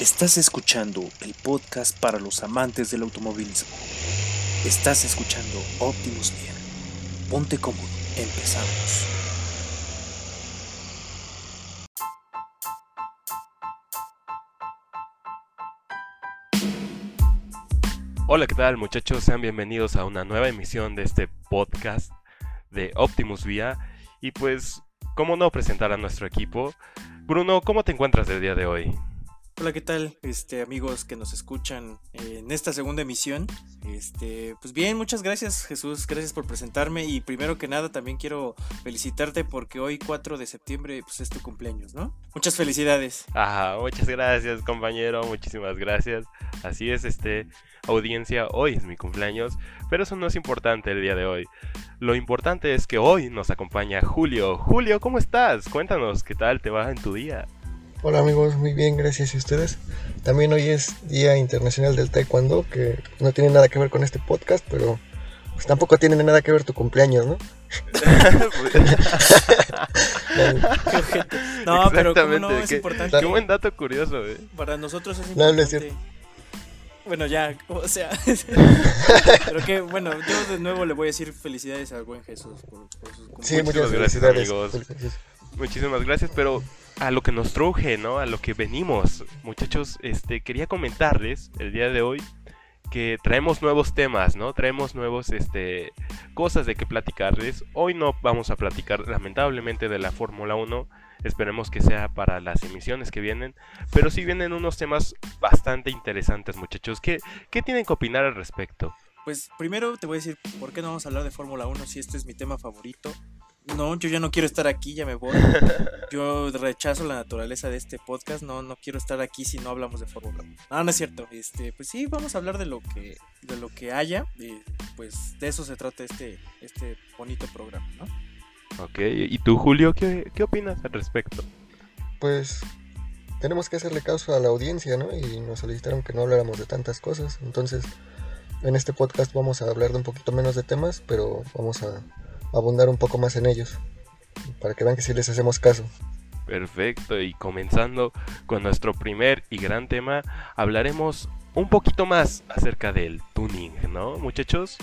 Estás escuchando el podcast para los amantes del automovilismo. Estás escuchando Optimus Bien. Ponte cómodo, empezamos. Hola, ¿qué tal muchachos? Sean bienvenidos a una nueva emisión de este podcast de Optimus Vía. Y pues, ¿cómo no presentar a nuestro equipo? Bruno, ¿cómo te encuentras el día de hoy? Hola, ¿qué tal? Este, amigos que nos escuchan en esta segunda emisión. Este, pues bien, muchas gracias, Jesús. Gracias por presentarme. Y primero que nada, también quiero felicitarte porque hoy, 4 de septiembre, pues es tu cumpleaños, ¿no? Muchas felicidades. Ajá, muchas gracias, compañero. Muchísimas gracias. Así es, este, audiencia, hoy es mi cumpleaños. Pero eso no es importante el día de hoy. Lo importante es que hoy nos acompaña Julio. Julio, ¿cómo estás? Cuéntanos, ¿qué tal te va en tu día? Hola amigos, muy bien, gracias a ustedes. También hoy es Día Internacional del Taekwondo, que no tiene nada que ver con este podcast, pero pues tampoco tiene nada que ver tu cumpleaños, ¿no? no, pero ¿cómo no es importante. Qué buen dato curioso, ¿eh? Para nosotros es importante. No, no es cierto. Bueno, ya, o sea. pero que, bueno, yo de nuevo le voy a decir felicidades al buen Jesús por, por sus cumpleaños. Sí, muchas gracias, felicidades. amigos. Felicidades. Muchísimas gracias, pero a lo que nos truje, ¿no? A lo que venimos. Muchachos, este quería comentarles el día de hoy que traemos nuevos temas, ¿no? Traemos nuevos este cosas de que platicarles. Hoy no vamos a platicar lamentablemente de la Fórmula 1. Esperemos que sea para las emisiones que vienen, pero sí vienen unos temas bastante interesantes, muchachos. ¿Qué, qué tienen que opinar al respecto? Pues primero te voy a decir por qué no vamos a hablar de Fórmula 1 si este es mi tema favorito. No, yo ya no quiero estar aquí, ya me voy. Yo rechazo la naturaleza de este podcast, no, no quiero estar aquí si no hablamos de Fórmula 1. No, no es cierto. Este, pues sí, vamos a hablar de lo que, de lo que haya. y, pues de eso se trata este, este bonito programa, ¿no? Ok, ¿y tú, Julio, qué, qué opinas al respecto? Pues tenemos que hacerle caso a la audiencia, ¿no? Y nos solicitaron que no habláramos de tantas cosas. Entonces, en este podcast vamos a hablar de un poquito menos de temas, pero vamos a abundar un poco más en ellos. Para que vean que sí les hacemos caso. Perfecto, y comenzando con nuestro primer y gran tema, hablaremos un poquito más acerca del tuning, ¿no, muchachos?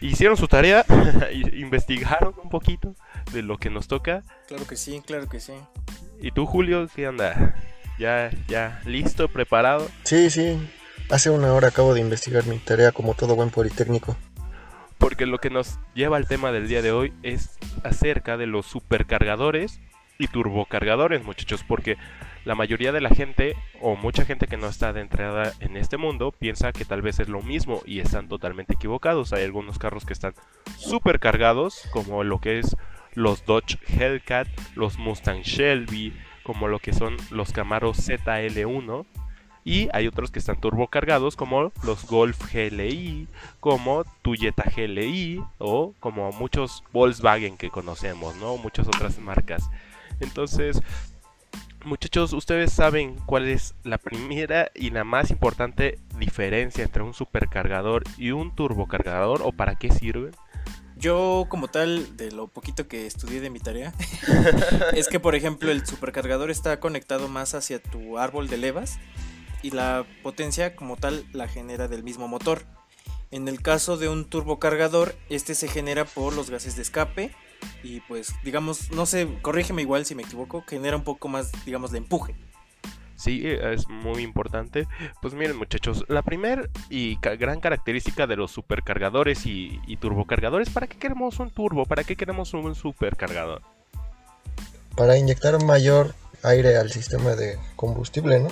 Hicieron su tarea, investigaron un poquito de lo que nos toca. Claro que sí, claro que sí. ¿Y tú, Julio, qué anda? ¿Ya, ya listo, preparado? Sí, sí. Hace una hora acabo de investigar mi tarea como todo buen politécnico. Porque lo que nos lleva al tema del día de hoy es acerca de los supercargadores y turbocargadores, muchachos, porque la mayoría de la gente o mucha gente que no está adentrada en este mundo piensa que tal vez es lo mismo y están totalmente equivocados. Hay algunos carros que están supercargados, como lo que es los Dodge Hellcat, los Mustang Shelby, como lo que son los Camaro ZL1 y hay otros que están turbocargados como los Golf GLI, como Toyota GLI o como muchos Volkswagen que conocemos, ¿no? Muchas otras marcas. Entonces, muchachos, ustedes saben cuál es la primera y la más importante diferencia entre un supercargador y un turbocargador o para qué sirven. Yo, como tal, de lo poquito que estudié de mi tarea, es que, por ejemplo, el supercargador está conectado más hacia tu árbol de levas y la potencia, como tal, la genera del mismo motor. En el caso de un turbocargador, este se genera por los gases de escape y, pues, digamos, no sé, corrígeme igual si me equivoco, genera un poco más, digamos, de empuje. Sí, eh, es muy importante. Pues miren muchachos, la primera y ca- gran característica de los supercargadores y, y turbocargadores, ¿para qué queremos un turbo? ¿Para qué queremos un supercargador? Para inyectar mayor aire al sistema de combustible, ¿no?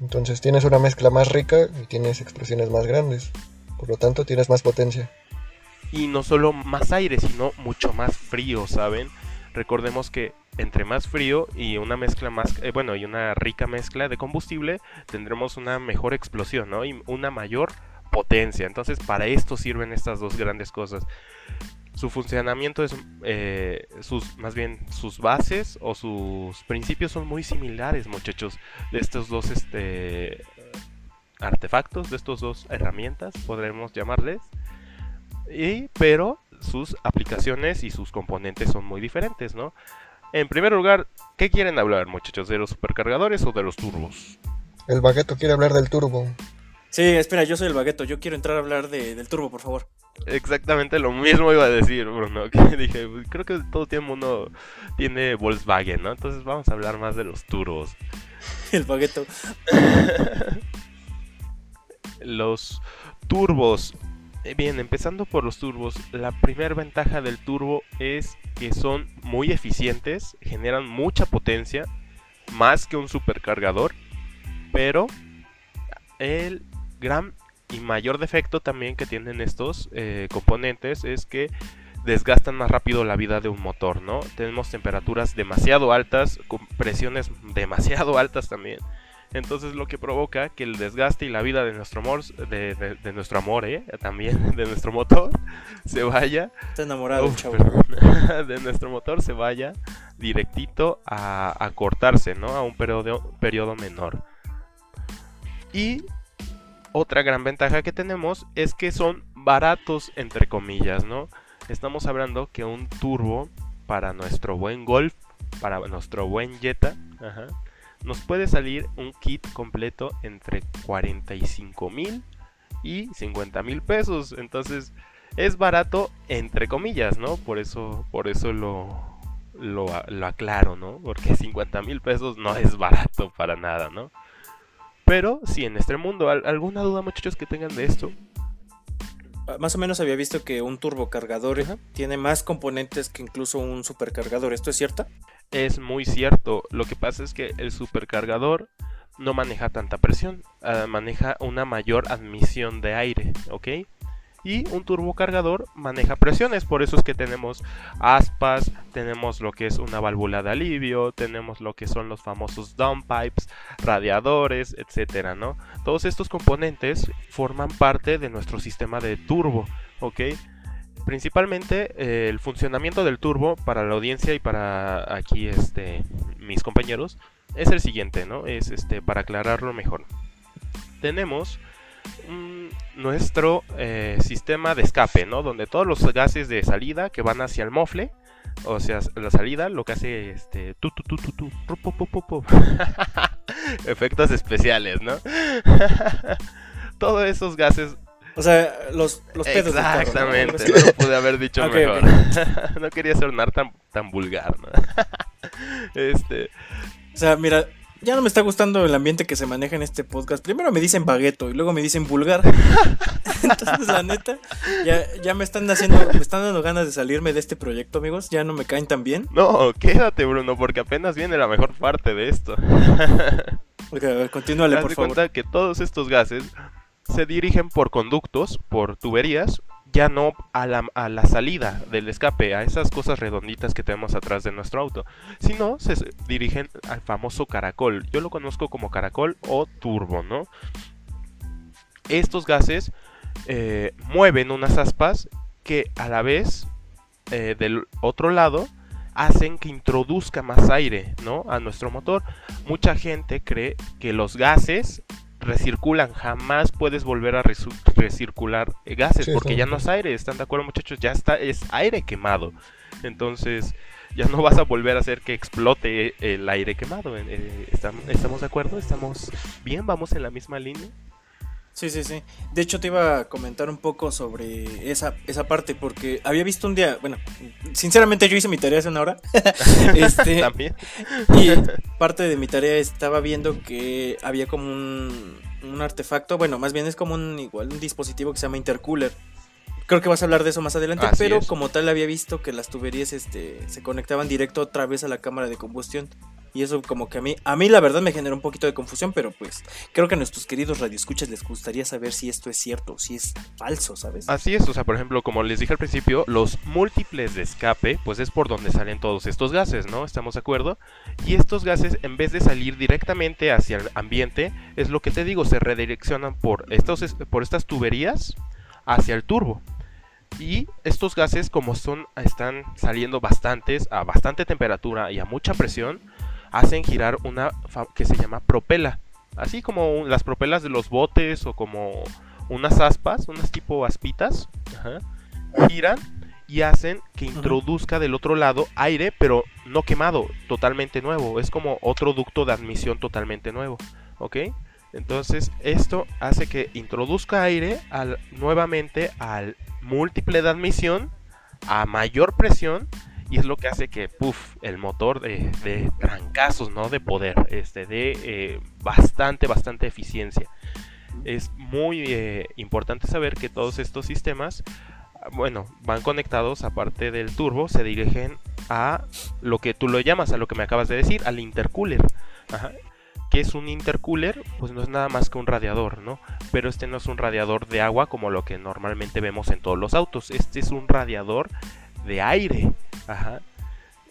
Entonces tienes una mezcla más rica y tienes explosiones más grandes. Por lo tanto, tienes más potencia. Y no solo más aire, sino mucho más frío, ¿saben? Recordemos que entre más frío y una mezcla más, eh, bueno, y una rica mezcla de combustible, tendremos una mejor explosión, ¿no? Y una mayor potencia. Entonces, para esto sirven estas dos grandes cosas. Su funcionamiento es, eh, sus, más bien, sus bases o sus principios son muy similares, muchachos, de estos dos, este, artefactos, de estos dos herramientas, podremos llamarles. Y, pero sus aplicaciones y sus componentes son muy diferentes, ¿no? En primer lugar, ¿qué quieren hablar, muchachos? ¿De los supercargadores o de los turbos? El bagueto quiere hablar del turbo. Sí, espera, yo soy el bagueto. Yo quiero entrar a hablar de, del turbo, por favor. Exactamente lo mismo iba a decir, Bruno. Que dije, creo que todo tiempo uno tiene Volkswagen, ¿no? Entonces vamos a hablar más de los turbos. El bagueto. los turbos. Eh, Bien, empezando por los turbos, la primera ventaja del turbo es que son muy eficientes, generan mucha potencia, más que un supercargador, pero el gran y mayor defecto también que tienen estos eh, componentes es que desgastan más rápido la vida de un motor, ¿no? Tenemos temperaturas demasiado altas, con presiones demasiado altas también. Entonces lo que provoca que el desgaste y la vida de nuestro amor, de, de- de nuestro amor, ¿eh? también de nuestro motor, se vaya, Está enamorado, Uf, chavo. perdón. de nuestro motor se vaya directito a, a cortarse, ¿no? A un periodo, periodo menor. Y otra gran ventaja que tenemos es que son baratos, entre comillas, ¿no? Estamos hablando que un turbo para nuestro buen Golf, para nuestro buen Jetta, ajá, nos puede salir un kit completo entre 45 mil y 50 mil pesos. Entonces es barato, entre comillas, ¿no? Por eso, por eso lo, lo, lo aclaro, ¿no? Porque 50 mil pesos no es barato para nada, ¿no? Pero sí, en este mundo, ¿al- ¿alguna duda muchachos que tengan de esto? Ah, Más o menos había visto que un turbocargador Ajá. tiene más componentes que incluso un supercargador. ¿Esto es cierto? Es muy cierto. Lo que pasa es que el supercargador no maneja tanta presión, ah, maneja una mayor admisión de aire, ¿ok? Y un turbocargador maneja presiones, por eso es que tenemos aspas, tenemos lo que es una válvula de alivio, tenemos lo que son los famosos downpipes, radiadores, etcétera, ¿no? Todos estos componentes forman parte de nuestro sistema de turbo, ¿ok? Principalmente eh, el funcionamiento del turbo para la audiencia y para aquí este mis compañeros es el siguiente, ¿no? Es este para aclararlo mejor. Tenemos mm, nuestro eh, sistema de escape, ¿no? Donde todos los gases de salida que van hacia el mofle, o sea, la salida, lo que hace este tu tu tu tu tu pu, pu, pu, efectos especiales, ¿no? Todos esos gases O sea, los, los pedos. del carro, ¿no? Exactamente, no lo pude haber dicho Ok, mejor. ok. no quería sonar tan, tan vulgar, ¿no? este, O sea, mira, ya no me está gustando el ambiente que se maneja en este podcast. Primero me dicen bagueto y luego me dicen vulgar. Entonces, la neta, ya, ya me están haciendo, me están dando ganas de salirme de este proyecto, amigos. Ya no me caen tan bien. no, quédate, Bruno, porque apenas viene la mejor parte de esto. Ok, a ver, continúale, por favor. cuenta que todos estos gases se dirigen por conductos, por tuberías, ya no a la, a la salida del escape, a esas cosas redonditas que tenemos atrás de nuestro auto, sino se dirigen al famoso caracol. Yo lo conozco como caracol o turbo, ¿no? Estos gases eh, mueven unas aspas que a la vez eh, del otro lado hacen que introduzca más aire, ¿no? A nuestro motor. Mucha gente cree que los gases recirculan, jamás puedes volver a recircular gases Sí, porque ya no es aire, ¿están de acuerdo muchachos? Ya está, es aire quemado. Entonces ya no vas a volver a hacer que explote el aire quemado. Eh, eh, ¿estam- ¿Estamos de acuerdo? ¿Estamos bien? ¿Vamos en la misma línea? Sí, sí, sí. De hecho, te iba a comentar un poco sobre esa, esa parte, porque había visto un día, bueno, sinceramente yo hice mi tarea hace una hora. este, También. y parte de mi tarea estaba viendo que había como un, un artefacto, bueno, más bien es como un igual un dispositivo que se llama intercooler. Creo que vas a hablar de eso más adelante, Así pero es. como tal había visto que las tuberías este, se conectaban directo otra vez a la cámara de combustión. Y eso como que a mí, a mí la verdad me generó un poquito de confusión, pero pues creo que a nuestros queridos radioescuchas les gustaría saber si esto es cierto, si es falso, ¿sabes? Así es, o sea, por ejemplo, como les dije al principio, los múltiples de escape, pues es por donde salen todos estos gases, ¿no? ¿Estamos de acuerdo? Y estos gases, en vez de salir directamente hacia el ambiente, es lo que te digo, se redireccionan por, estos, es- por estas tuberías hacia el turbo. Y estos gases, como son, están saliendo bastantes, a bastante temperatura y a mucha presión, hacen girar una que se llama propela. Así como las propelas de los botes o como unas aspas, unas tipo aspitas, ajá, giran y hacen que introduzca del otro lado aire, pero no quemado, totalmente nuevo. Es como otro ducto de admisión totalmente nuevo, ¿ok? Entonces, esto hace que introduzca aire al, nuevamente al múltiple de admisión a mayor presión y es lo que hace que puff, el motor de, trancazos, ¿no? De poder, este, de eh, bastante, bastante eficiencia. Es muy eh, importante saber que todos estos sistemas, bueno, van conectados, aparte del turbo, se dirigen a lo que tú lo llamas, a lo que me acabas de decir, al intercooler. Ajá. ¿Qué es un intercooler? Pues no es nada más que un radiador, ¿no? Pero este no es un radiador de agua como lo que normalmente vemos en todos los autos. Este es un radiador de aire. Ajá.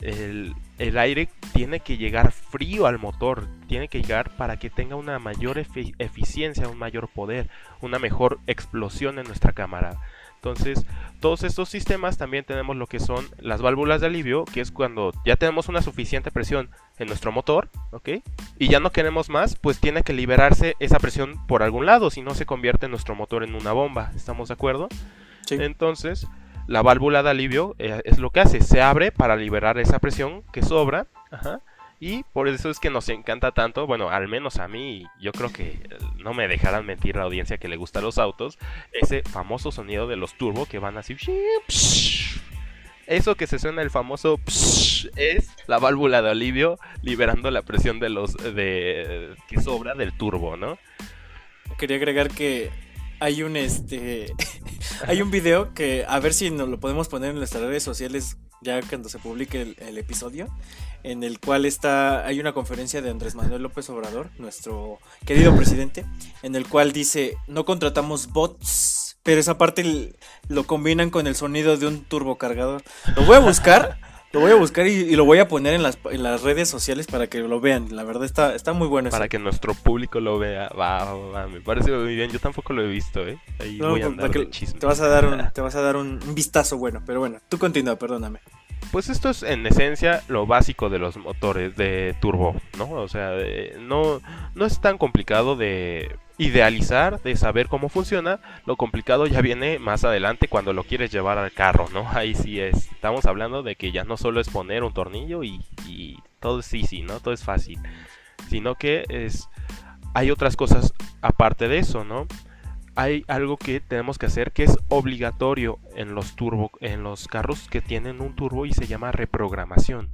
El, el aire tiene que llegar frío al motor, tiene que llegar para que tenga una mayor efi- eficiencia, un mayor poder, una mejor explosión en nuestra cámara. Entonces, todos estos sistemas también tenemos lo que son las válvulas de alivio, que es cuando ya tenemos una suficiente presión en nuestro motor, ¿ok? Y ya no queremos más, pues tiene que liberarse esa presión por algún lado, si no se convierte nuestro motor en una bomba, ¿estamos de acuerdo? Sí. Entonces, la válvula de alivio eh, es lo que hace, se abre para liberar esa presión que sobra, ajá, y por eso es que nos encanta tanto, bueno, al menos a mí, yo creo que eh, no me dejarán mentir la audiencia que le gusta los autos, ese famoso sonido de los turbo que van así. Eso que se suena el famoso es la válvula de alivio liberando la presión de los de que sobra del turbo, ¿no? Quería agregar que hay un este hay un video que a ver si nos lo podemos poner en nuestras redes sociales ya cuando se publique el, el episodio en el cual está hay una conferencia de Andrés Manuel López Obrador, nuestro querido presidente, en el cual dice, "No contratamos bots", pero esa parte lo combinan con el sonido de un turbocargador. Lo voy a buscar, lo voy a buscar y, y lo voy a poner en las, en las redes sociales para que lo vean. La verdad está, está muy bueno. Para eso. que nuestro público lo vea. Va, va, va, me parece muy bien. Yo tampoco lo he visto, ¿eh? Ahí No, voy a para andar de chisme. te vas a dar un, te vas a dar un, un vistazo bueno, pero bueno, tú continúa, perdóname. Pues esto es en esencia lo básico de los motores de turbo, ¿no? O sea, de- no, no es tan complicado de idealizar, de saber cómo funciona. Lo complicado ya viene más adelante cuando lo quieres llevar al carro, ¿no? Ahí sí es. Estamos hablando de que ya no solo es poner un tornillo y, todo es easy, ¿no? Todo es fácil. Sino que es... Hay otras cosas aparte de eso, ¿no? hay algo que tenemos que hacer que es obligatorio en los turbo en los carros que tienen un turbo y se llama reprogramación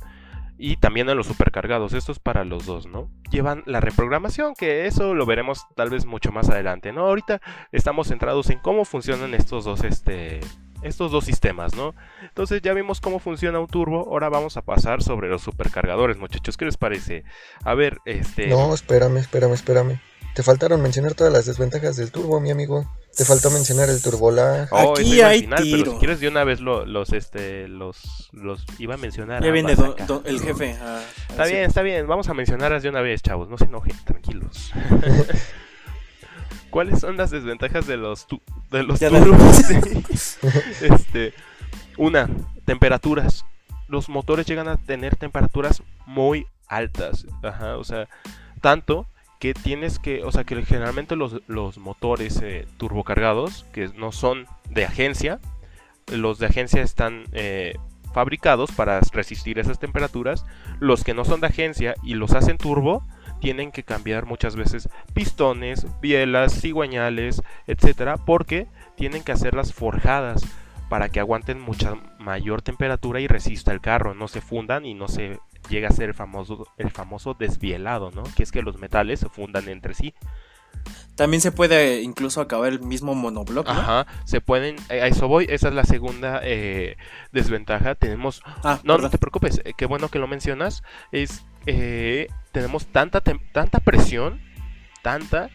y también en los supercargados esto es para los dos no llevan la reprogramación que eso lo veremos tal vez mucho más adelante no ahorita estamos centrados en cómo funcionan estos dos este estos dos sistemas no entonces ya vimos cómo funciona un turbo ahora vamos a pasar sobre los supercargadores muchachos qué les parece a ver este No, espérame, espérame, espérame. Te faltaron mencionar todas las desventajas del turbo, mi amigo. Te faltó mencionar el turbolag. Oh, Aquí hay final, pero tiro. si quieres de una vez lo- los este los los iba a mencionar. Ya viene do- do- el jefe. a- a Está decir- bien, está bien, vamos a mencionarlas de una vez, chavos, no se enojen, tranquilos. ¿Cuáles son las desventajas de los tu- de los Ya turbos? este, una, temperaturas. Los motores llegan a tener temperaturas muy altas, ajá, o sea, tanto que tienes que, o sea, que generalmente los, los motores eh, turbocargados, que no son de agencia, los de agencia están eh, fabricados para resistir esas temperaturas, los que no son de agencia y los hacen turbo, tienen que cambiar muchas veces pistones, bielas, cigüeñales, etcétera, porque tienen que hacerlas forjadas para que aguanten mucha mayor temperatura y resista el carro, no se fundan y no se llega a ser el famoso el famoso desvielado, ¿no? Que es que los metales se fundan entre sí. También se puede incluso acabar el mismo monobloc, ¿no? Ajá, se pueden, eh, a eso voy, esa es la segunda eh, desventaja. Tenemos Ah, No, no te preocupes, eh, qué bueno que lo mencionas. Es eh, tenemos tanta tanta presión, tanta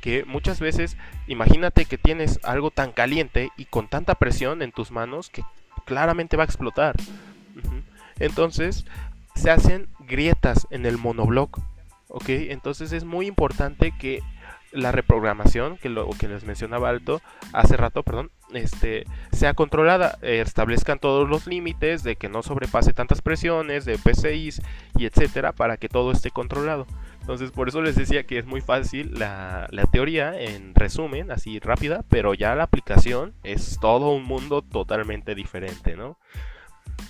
que muchas veces, imagínate que tienes algo tan caliente y con tanta presión en tus manos que claramente va a explotar. Entonces se hacen grietas en el monobloc, ¿ok? Entonces es muy importante que la reprogramación, que lo que les mencionaba Alto hace rato, perdón, este, sea controlada, establezcan todos los límites de que no sobrepase tantas presiones, de PCIs y etcétera, para que todo esté controlado. Entonces, por eso les decía que es muy fácil la, la teoría, en resumen, así rápida, pero ya la aplicación es todo un mundo totalmente diferente, ¿no?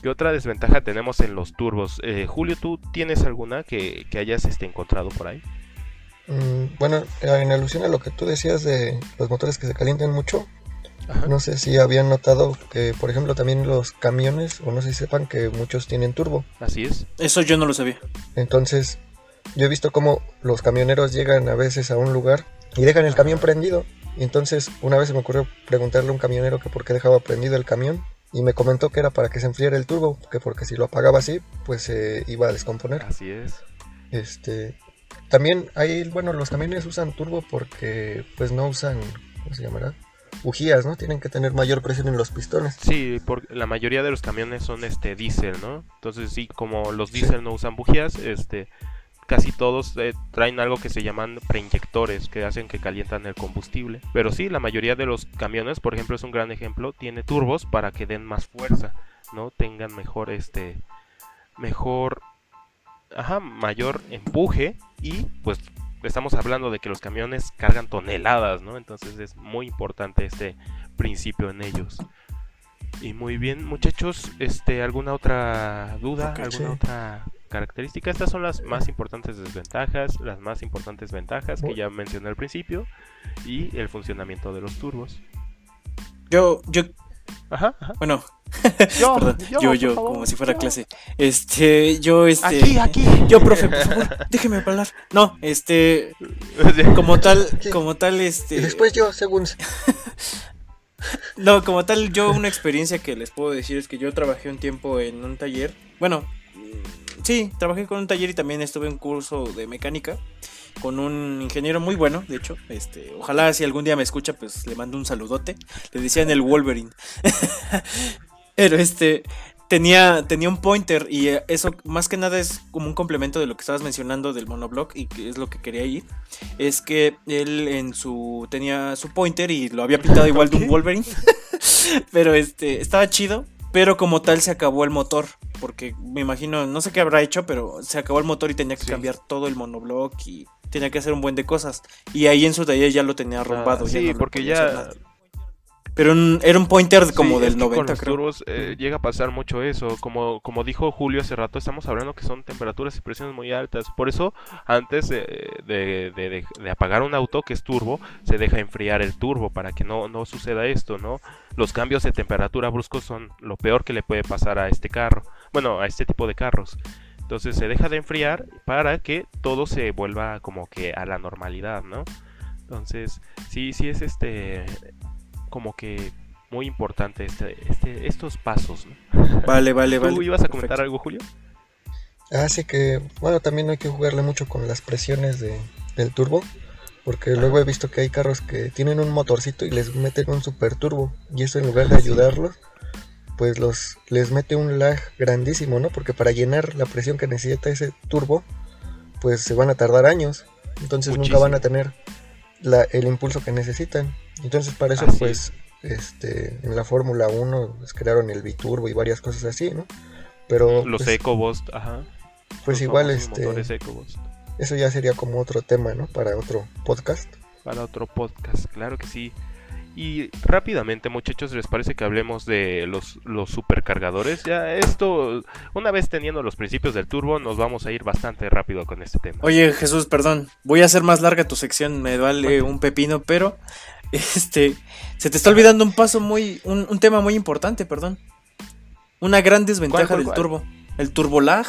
¿Qué otra desventaja tenemos en los turbos? Eh, Julio, ¿tú tienes alguna que, que hayas este, encontrado por ahí? Mm, bueno, en alusión a lo que tú decías de los motores que se calientan mucho, Ajá. no sé si habían notado que, por ejemplo, también los camiones, o no sé si sepan que muchos tienen turbo. Así es. Eso yo no lo sabía. Entonces, yo he visto cómo los camioneros llegan a veces a un lugar y dejan el camión prendido. Y entonces, una vez se me ocurrió preguntarle a un camionero que por qué dejaba prendido el camión. Y me comentó que era para que se enfriara el turbo, que porque si lo apagaba así, pues se iba a descomponer. Así es. Este, también hay, bueno, los camiones usan turbo porque pues no usan, ¿cómo se llamará? Bujías, ¿no? Tienen que tener mayor presión en los pistones. Sí, porque la mayoría de los camiones son este diésel, ¿no? Entonces sí, como los Sí. diésel no usan bujías, este casi todos eh, traen algo que se llaman preinyectores que hacen que calientan el combustible. Pero sí, la mayoría de los camiones, por ejemplo, es un gran ejemplo, tiene turbos para que den más fuerza, ¿no? Tengan mejor este mejor ajá, mayor empuje y pues estamos hablando de que los camiones cargan toneladas, ¿no? Entonces es muy importante este principio en ellos. Y muy bien, muchachos, este, ¿alguna otra duda? ¿Alguna otra característica? Estas son las más importantes desventajas, las más importantes ventajas que ya mencioné al principio y el funcionamiento de los turbos. Yo, yo, Ajá, ajá. bueno, Yo, perdón, yo, yo, favor, como si fuera yo. clase. Este, yo, este. Aquí, aquí. Yo, profe, por favor, déjeme hablar. No, este, como tal, como tal, este. Y después yo, según... No, como tal, yo una experiencia que les puedo decir es que yo trabajé un tiempo en un taller. Bueno, sí, trabajé con un taller y también estuve en un curso de mecánica con un ingeniero muy bueno, de hecho. Este, ojalá si algún día me escucha, pues le mando un saludote. Le decían el Wolverine. Pero este tenía tenía un pointer y eh, eso más que nada es como un complemento de lo que estabas mencionando del monoblock y que es lo que quería ir. Es que él en su tenía su pointer y lo había pintado igual de un. Wolverine. pero este estaba chido, pero como tal se acabó el motor, porque me imagino, no sé qué habrá hecho, pero se acabó el motor y tenía que Sí. cambiar todo el monoblock y tenía que hacer un buen de cosas. Y ahí en su taller ya lo tenía arrumbado. Ah, ya sí, no porque ya. Pero un- era un pointer como Sí, del es que 90, con los creo. turbos eh, llega a pasar mucho eso. Como, como dijo Julio hace rato, estamos hablando que son temperaturas y presiones muy altas. Por eso, antes de- de- de apagar un auto que es turbo, se deja enfriar el turbo para que no, no suceda esto, ¿no? Los cambios de temperatura bruscos son lo peor que le puede pasar a este carro. Bueno, a este tipo de carros. Entonces se deja de enfriar para que todo se vuelva como que a la normalidad, ¿no? Entonces, sí, sí es este como que muy importante este, este, estos pasos. ¿no? Vale, vale, ¿Tú vale. ibas a perfecto. comentar algo, Julio? Así que, bueno, también hay que jugarle mucho con las presiones de, del turbo. Porque luego he visto que hay carros que tienen un motorcito y les meten un super turbo. Y eso en lugar de Ah, ayudarlos, pues los les mete un lag grandísimo, ¿no? Porque para llenar la presión que necesita ese turbo, pues se van a tardar años. Entonces nunca van a tener la- el impulso que necesitan. Entonces para eso, Así pues, este, en la Fórmula 1 pues, crearon el biturbo y varias cosas así, ¿no? Pero Los pues, EcoBoost, ajá. pues los igual este eso ya sería como otro tema, ¿no? Para otro podcast. Para otro podcast, claro que sí. Y rápidamente, muchachos, ¿les parece que hablemos de los, los supercargadores? Ya esto, una vez teniendo los principios del turbo, nos vamos a ir bastante rápido con este tema. Oye, Jesús, perdón. Voy a hacer más larga tu sección, me vale un pepino, pero este se te está olvidando un paso muy un, un tema muy importante, perdón. Una gran desventaja cuál, del cuál? turbo, el turbolag.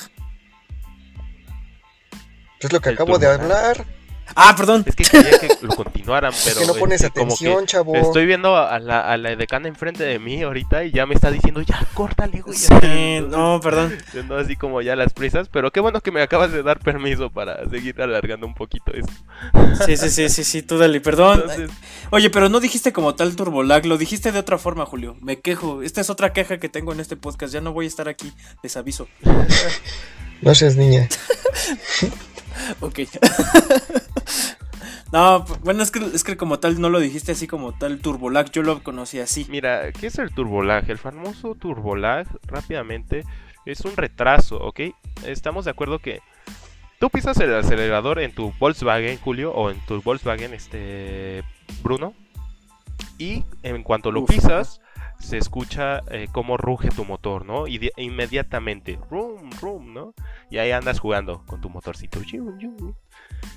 Es lo que El acabo de turbo, ¿no? Ah, perdón. Es que quería que lo continuaran, pero es que no pones este, como que atención, chavo. Estoy viendo a la, a la decana enfrente de mí ahorita y ya me está diciendo, ya, córtale, güey. Sí, ya". no, perdón. Yo ando así como ya las prisas, pero qué bueno que me acabas de dar permiso para seguir alargando un poquito esto. Sí, sí, sí, sí, sí, tú dale, perdón. Entonces, Oye, pero no dijiste como tal turbolag, lo dijiste de otra forma, Julio. Me quejo. Esta es otra queja que tengo en este podcast. Ya no voy a estar aquí, les aviso. No seas niña. Ok. no, bueno, es que, es que como tal no lo dijiste así como tal turbolag, yo lo conocí así. mira, ¿qué es el turbolag? El famoso turbolag, rápidamente, es un retraso, ¿ok? Estamos de acuerdo que tú pisas el acelerador en tu Volkswagen, Julio, o en tu Volkswagen, este, Bruno, y en cuanto lo Uf, pisas, se escucha eh, cómo ruge tu motor, ¿no? Y de- inmediatamente, rum, rum, ¿no? Y ahí andas jugando con tu motorcito.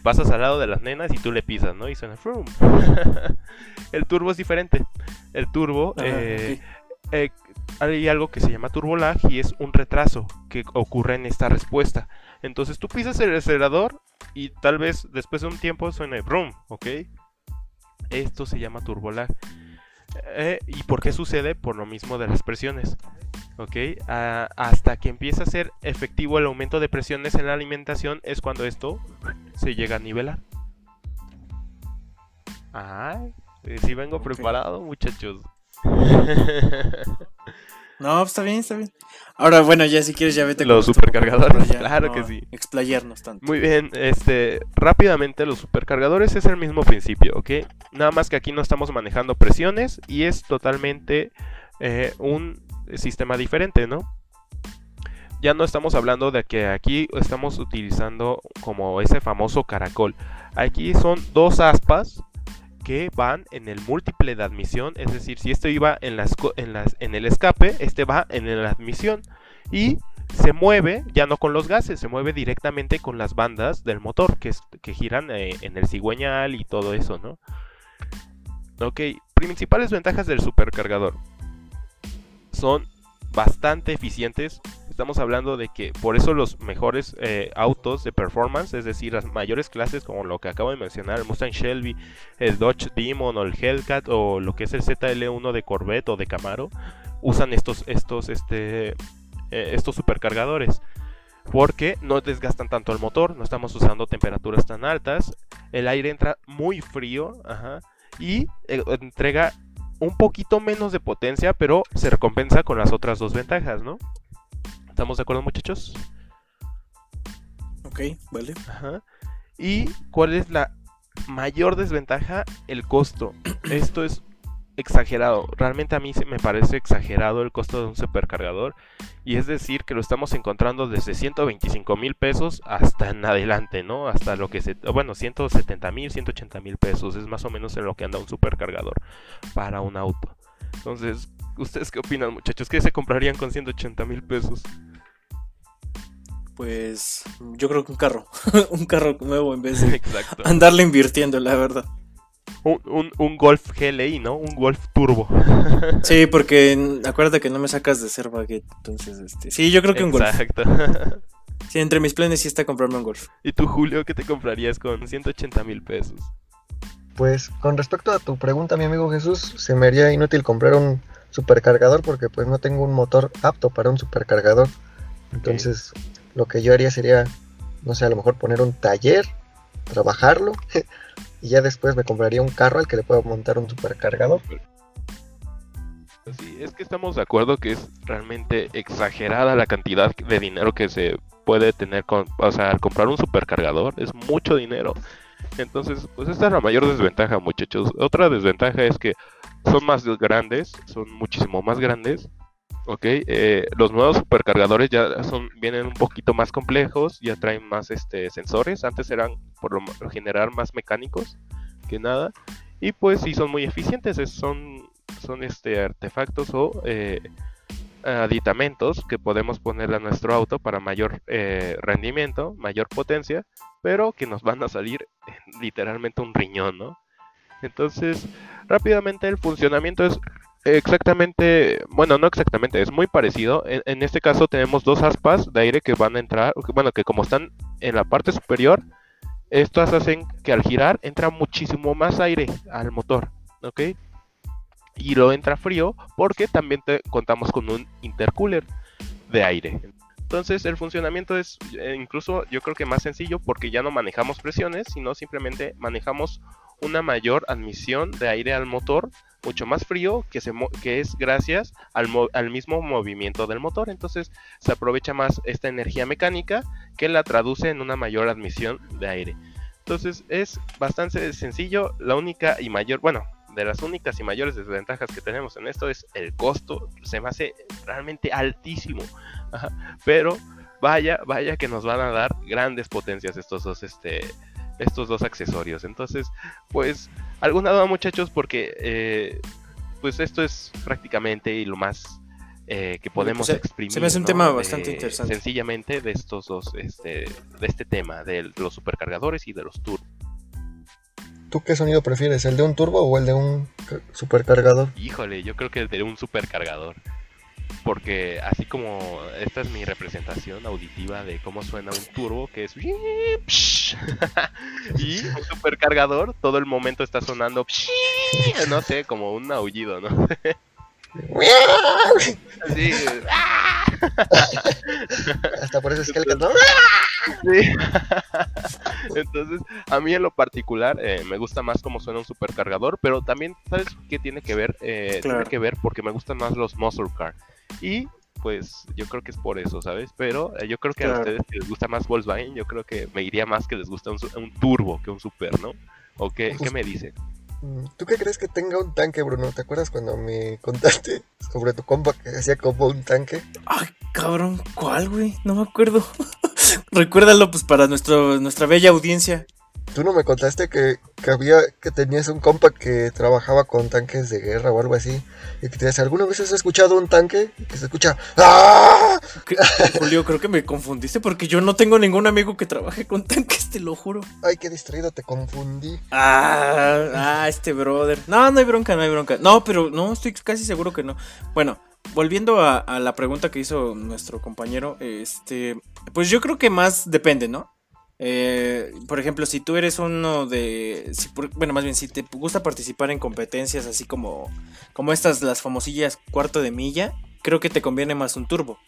Pasas al lado de las nenas y tú le pisas, ¿no? Y suena rum. El turbo es diferente. El turbo, Ah, eh, eh, hay algo que se llama turbo lag y es un retraso que ocurre en esta respuesta. Entonces tú pisas el acelerador y tal vez después de un tiempo suene brum, ¿ok? Esto se llama turbo lag. Eh, ¿Y por qué sucede? Por lo mismo de las presiones. ¿Ok? Ah, hasta que empieza a ser efectivo el aumento de presiones en la alimentación es cuando esto se llega a nivelar. Ay, eh, sí vengo preparado, muchachos. No, pues, está bien, está bien. Ahora, bueno, ya si quieres ya vete Los tu- supercargadores, ya claro no que sí. Explayarnos tanto. Muy bien, este, rápidamente los supercargadores es el mismo principio, ¿ok? Nada más que aquí no estamos manejando presiones y es totalmente eh, un sistema diferente, ¿no? Ya no estamos hablando de que aquí estamos utilizando como ese famoso caracol. Aquí son dos aspas que van en el múltiple de admisión, es decir, si esto iba en, el escape, este va en la admisión y se mueve ya no con los gases, se mueve directamente con las bandas del motor que giran eh, en el cigüeñal y todo eso, ¿no? Ok, principales ventajas del supercargador. Son bastante eficientes. Estamos hablando de que por eso los mejores eh, autos de performance, es decir, las mayores clases como lo que acabo de mencionar, el Mustang Shelby, el Dodge Demon o el Hellcat o lo que es el ZL1 de Corvette o de Camaro, usan estos, estos, este, eh, estos supercargadores porque no desgastan tanto el motor, no estamos usando temperaturas tan altas, el aire entra muy frío ajá, y eh, entrega un poquito menos de potencia, pero se recompensa con las otras dos ventajas, ¿no? ¿Estamos de acuerdo muchachos? Ok, vale. Ajá. ¿Y cuál es la mayor desventaja? El costo. Esto es exagerado. Realmente a mí se me parece exagerado el costo de un supercargador. Y es decir, que lo estamos encontrando desde 125 mil pesos hasta en adelante, ¿no? Hasta lo que se... Bueno, 170 mil, 180 mil pesos. Es más o menos en lo que anda un supercargador para un auto. Entonces, ¿ustedes qué opinan muchachos? ¿Qué se comprarían con 180 mil pesos? Pues yo creo que un carro. un carro nuevo en vez de Exacto. andarle invirtiendo, la verdad. Un, un, un Golf GLI, ¿no? Un Golf Turbo. Sí, porque acuérdate que no me sacas de ser baguette. Entonces, este. Sí, yo creo que un golf. Exacto. Sí, entre mis planes sí está comprarme un golf. ¿Y tú, Julio, qué te comprarías con 180 mil pesos? Pues con respecto a tu pregunta, mi amigo Jesús, se me haría inútil comprar un supercargador porque pues no tengo un motor apto para un supercargador. Entonces, lo que yo haría sería, no sé, a lo mejor poner un taller, trabajarlo y ya después me compraría un carro al que le pueda montar un supercargador. Sí, es que estamos de acuerdo que es realmente exagerada la cantidad de dinero que se puede tener con, o sea, al comprar un supercargador, es mucho dinero. Entonces, pues esta es la mayor desventaja, muchachos. Otra desventaja es que son más grandes, son muchísimo más grandes. Ok, eh, los nuevos supercargadores ya son, vienen un poquito más complejos, ya traen más este, sensores. Antes eran por lo general más mecánicos que nada. Y pues sí son muy eficientes, es- son, son este, artefactos o eh, aditamentos que podemos ponerle a nuestro auto para mayor eh, rendimiento, mayor potencia, pero que nos van a salir en literalmente un riñón, ¿no? Entonces, rápidamente el funcionamiento es exactamente, bueno, no exactamente, es muy parecido. En, este caso tenemos dos aspas de aire que van a entrar, bueno, que como están en la parte superior, estas hacen que al girar entra muchísimo más aire al motor, ¿ok? Y lo entra frío porque también te- contamos con un intercooler de aire. Entonces el funcionamiento es eh, incluso yo creo que más sencillo porque ya no manejamos presiones, sino simplemente manejamos una mayor admisión de aire al motor, mucho más frío, que, se que es gracias al, al mismo movimiento del motor. Entonces se aprovecha más esta energía mecánica que la traduce en una mayor admisión de aire. Entonces es bastante sencillo. La única y mayor, bueno, de las únicas y mayores desventajas que tenemos en esto es el costo. Se me hace realmente altísimo. Pero vaya, vaya que nos van a dar grandes potencias estos dos, este, estos dos accesorios. Entonces, pues, alguna duda muchachos, porque eh, pues esto es prácticamente lo más eh, que podemos pues, exprimir. Se me hace un ¿no? tema De- bastante interesante. Sencillamente de estos dos, este, de este tema, de los supercargadores y de los turbos. ¿Tú qué sonido prefieres? ¿El de un turbo o el de un ca- supercargador? Híjole, yo creo que de un supercargador. Porque así como esta es mi representación auditiva de cómo suena un turbo, que es... y un supercargador, todo el momento está sonando... No sé, como un aullido, ¿no? Así, Hasta por eso es que el canto. Sí. Entonces, a mí en lo particular eh, me gusta más cómo suena un supercargador, pero también, ¿sabes qué tiene que ver? Eh, Claro. Tiene que ver porque me gustan más los muscle car. Y pues yo creo que es por eso, ¿sabes? Pero eh, yo creo que a ustedes que les gusta más Volkswagen, yo creo que me iría más que les gusta un, turbo que un super, ¿no? ¿O qué, qué me dicen? Mm, ¿Tú qué crees que tenga un tanque, Bruno? ¿Te acuerdas cuando me contaste sobre tu compa que hacía como un tanque? Ay, cabrón, ¿cuál, güey? No me acuerdo. Recuérdalo, pues, para nuestro, nuestra bella audiencia. ¿Tú no me contaste que, que había, que tenías un compa que trabajaba con tanques de guerra o algo así? Y que te decía, ¿alguna vez has escuchado un tanque? Que se escucha ¡Ah! Julio, creo que me confundiste porque yo no tengo ningún amigo que trabaje con tanques, te lo juro. Ay, qué distraído, te confundí. Ah, ah, este brother. No, no hay bronca, no hay bronca. No, pero no, estoy casi seguro que no. Bueno, volviendo a, a la pregunta que hizo nuestro compañero, este, pues yo creo que más depende, ¿no? Eh, por ejemplo, si tú eres uno de, si bueno, más bien si te gusta participar en competencias así como, como estas, las famosillas cuarto de milla, creo que te conviene más un turbo.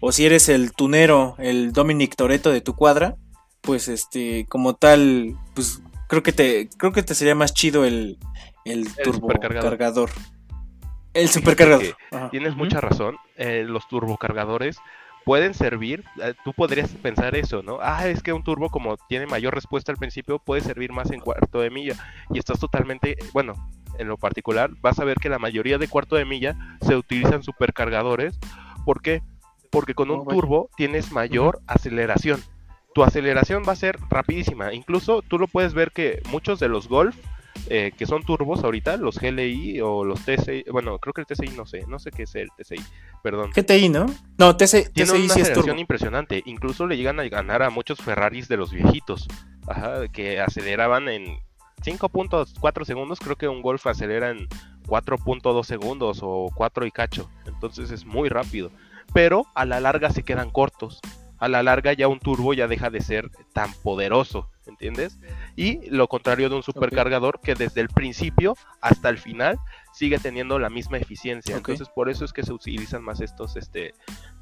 O si eres el tunero, el Dominic Toreto de tu cuadra, pues este, como tal, pues creo que te, creo que te sería más chido el, el, turbo supercargador. cargador. El supercargador. Tienes mucha razón. eh, los turbocargadores pueden servir. eh, tú podrías pensar eso, ¿no? Ah, es que un turbo, como tiene mayor respuesta al principio, puede servir más en cuarto de milla. Y estás totalmente. Bueno, en lo particular, vas a ver que la mayoría de cuarto de milla se utilizan supercargadores. ¿Por qué? Porque con un Oh, turbo tienes mayor aceleración. Tu aceleración va a ser rapidísima. Incluso tú lo puedes ver que muchos de los Golf eh, que son turbos ahorita, los GLI o los TCI, bueno, creo que el TCI no sé, no sé qué es el TCI, perdón. GTI, ¿no? No, TC, Tiene TCI una sí es aceleración turbo. impresionante, incluso le llegan a ganar a muchos Ferraris de los viejitos, ajá, que aceleraban en 5.4 segundos, creo que un Golf acelera en 4.2 segundos o 4 y cacho, entonces es muy rápido, pero a la larga se quedan cortos, a la larga ya un turbo ya deja de ser tan poderoso, ¿entiendes? Y lo contrario de un supercargador que desde el principio hasta el final sigue teniendo la misma eficiencia. Entonces por eso es que se utilizan más estos, este,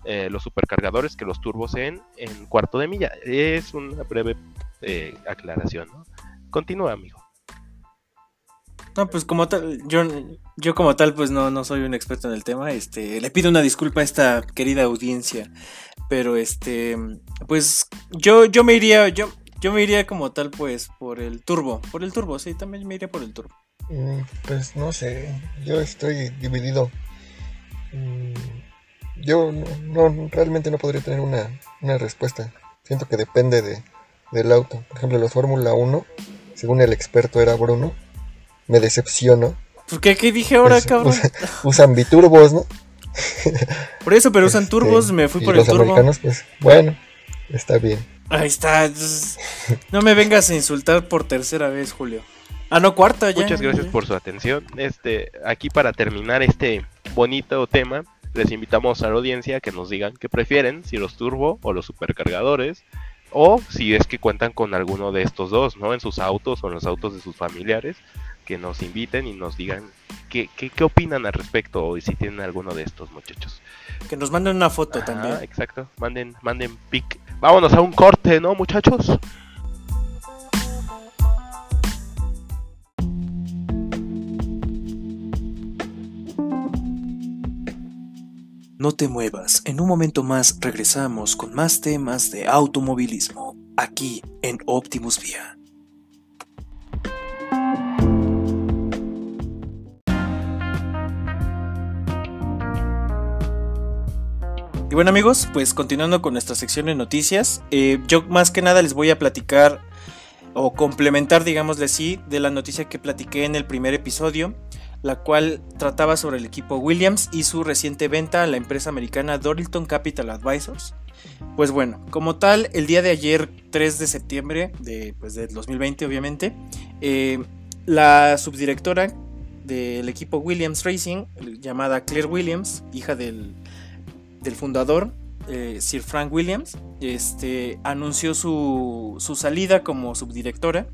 eh, los supercargadores que los turbos en, en cuarto de milla. Es una breve eh, aclaración. ¿no? Continúa, amigo. No, pues como tal, yo, yo como tal, pues no, no soy un experto en el tema. Este, le pido una disculpa a esta querida audiencia. Pero este, pues yo, yo me iría, yo, yo me iría como tal, pues, por el turbo. Por el turbo, sí, también me iría por el turbo. Mm, Pues no sé, yo estoy dividido. Mm, Yo no, no- realmente no podría tener una, una respuesta. Siento que depende de, del auto. Por ejemplo, los Fórmula 1, según el experto era Bruno, me decepciono. ¿Por qué? ¿Qué dije ahora, Pues, cabrón? usa- usan biturbos, ¿no? Por eso, pero usan Este, turbos, me fui por el los turbo. americanos, pues bueno, está bien. Ahí está. No me vengas a insultar por tercera vez, Julio. Ah, no, cuarta ya. Muchas gracias por su atención. Este, aquí para terminar este bonito tema, les invitamos a la audiencia que nos digan qué prefieren, si los turbo o los supercargadores, o si es que cuentan con alguno de estos dos, ¿no? En sus autos o en los autos de sus familiares, que nos inviten y nos digan qué, qué, qué opinan al respecto o si tienen alguno de estos muchachos. Que nos manden una foto Ajá, también. exacto. Manden, manden pic. Vámonos a un corte, ¿no, muchachos? No te muevas, en un momento más regresamos con más temas de automovilismo, aquí en Optimus Vía. Y bueno amigos, pues continuando con nuestra sección de noticias, eh, yo más que nada les voy a platicar o complementar, digámosle así, de la noticia que platiqué en el primer episodio la cual trataba sobre el equipo Williams y su reciente venta a la empresa americana Dorilton Capital Advisors. Pues bueno, como tal, el día de ayer, 3 de septiembre de, pues, 2020 obviamente, eh, la subdirectora del equipo Williams Racing, llamada Claire Williams, hija del, fundador, eh, Sir Frank Williams, este, anunció su, salida como subdirectora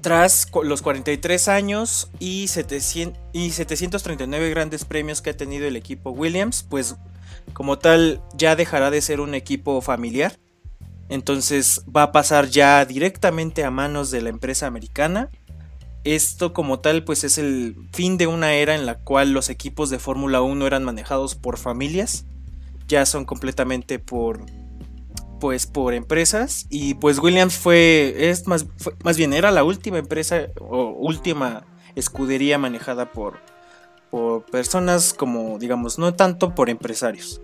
tras los 43 años y, 700, y 739 grandes premios que ha tenido el equipo Williams, pues como tal ya dejará de ser un equipo familiar. Entonces va a pasar ya directamente a manos de la empresa americana esto como tal pues es el fin de una era en la cual los equipos de Fórmula 1 eran manejados por familias, ya son completamente por pues por empresas y pues Williams fue es más más bien era la última empresa o última escudería manejada por por personas como digamos no tanto por empresarios.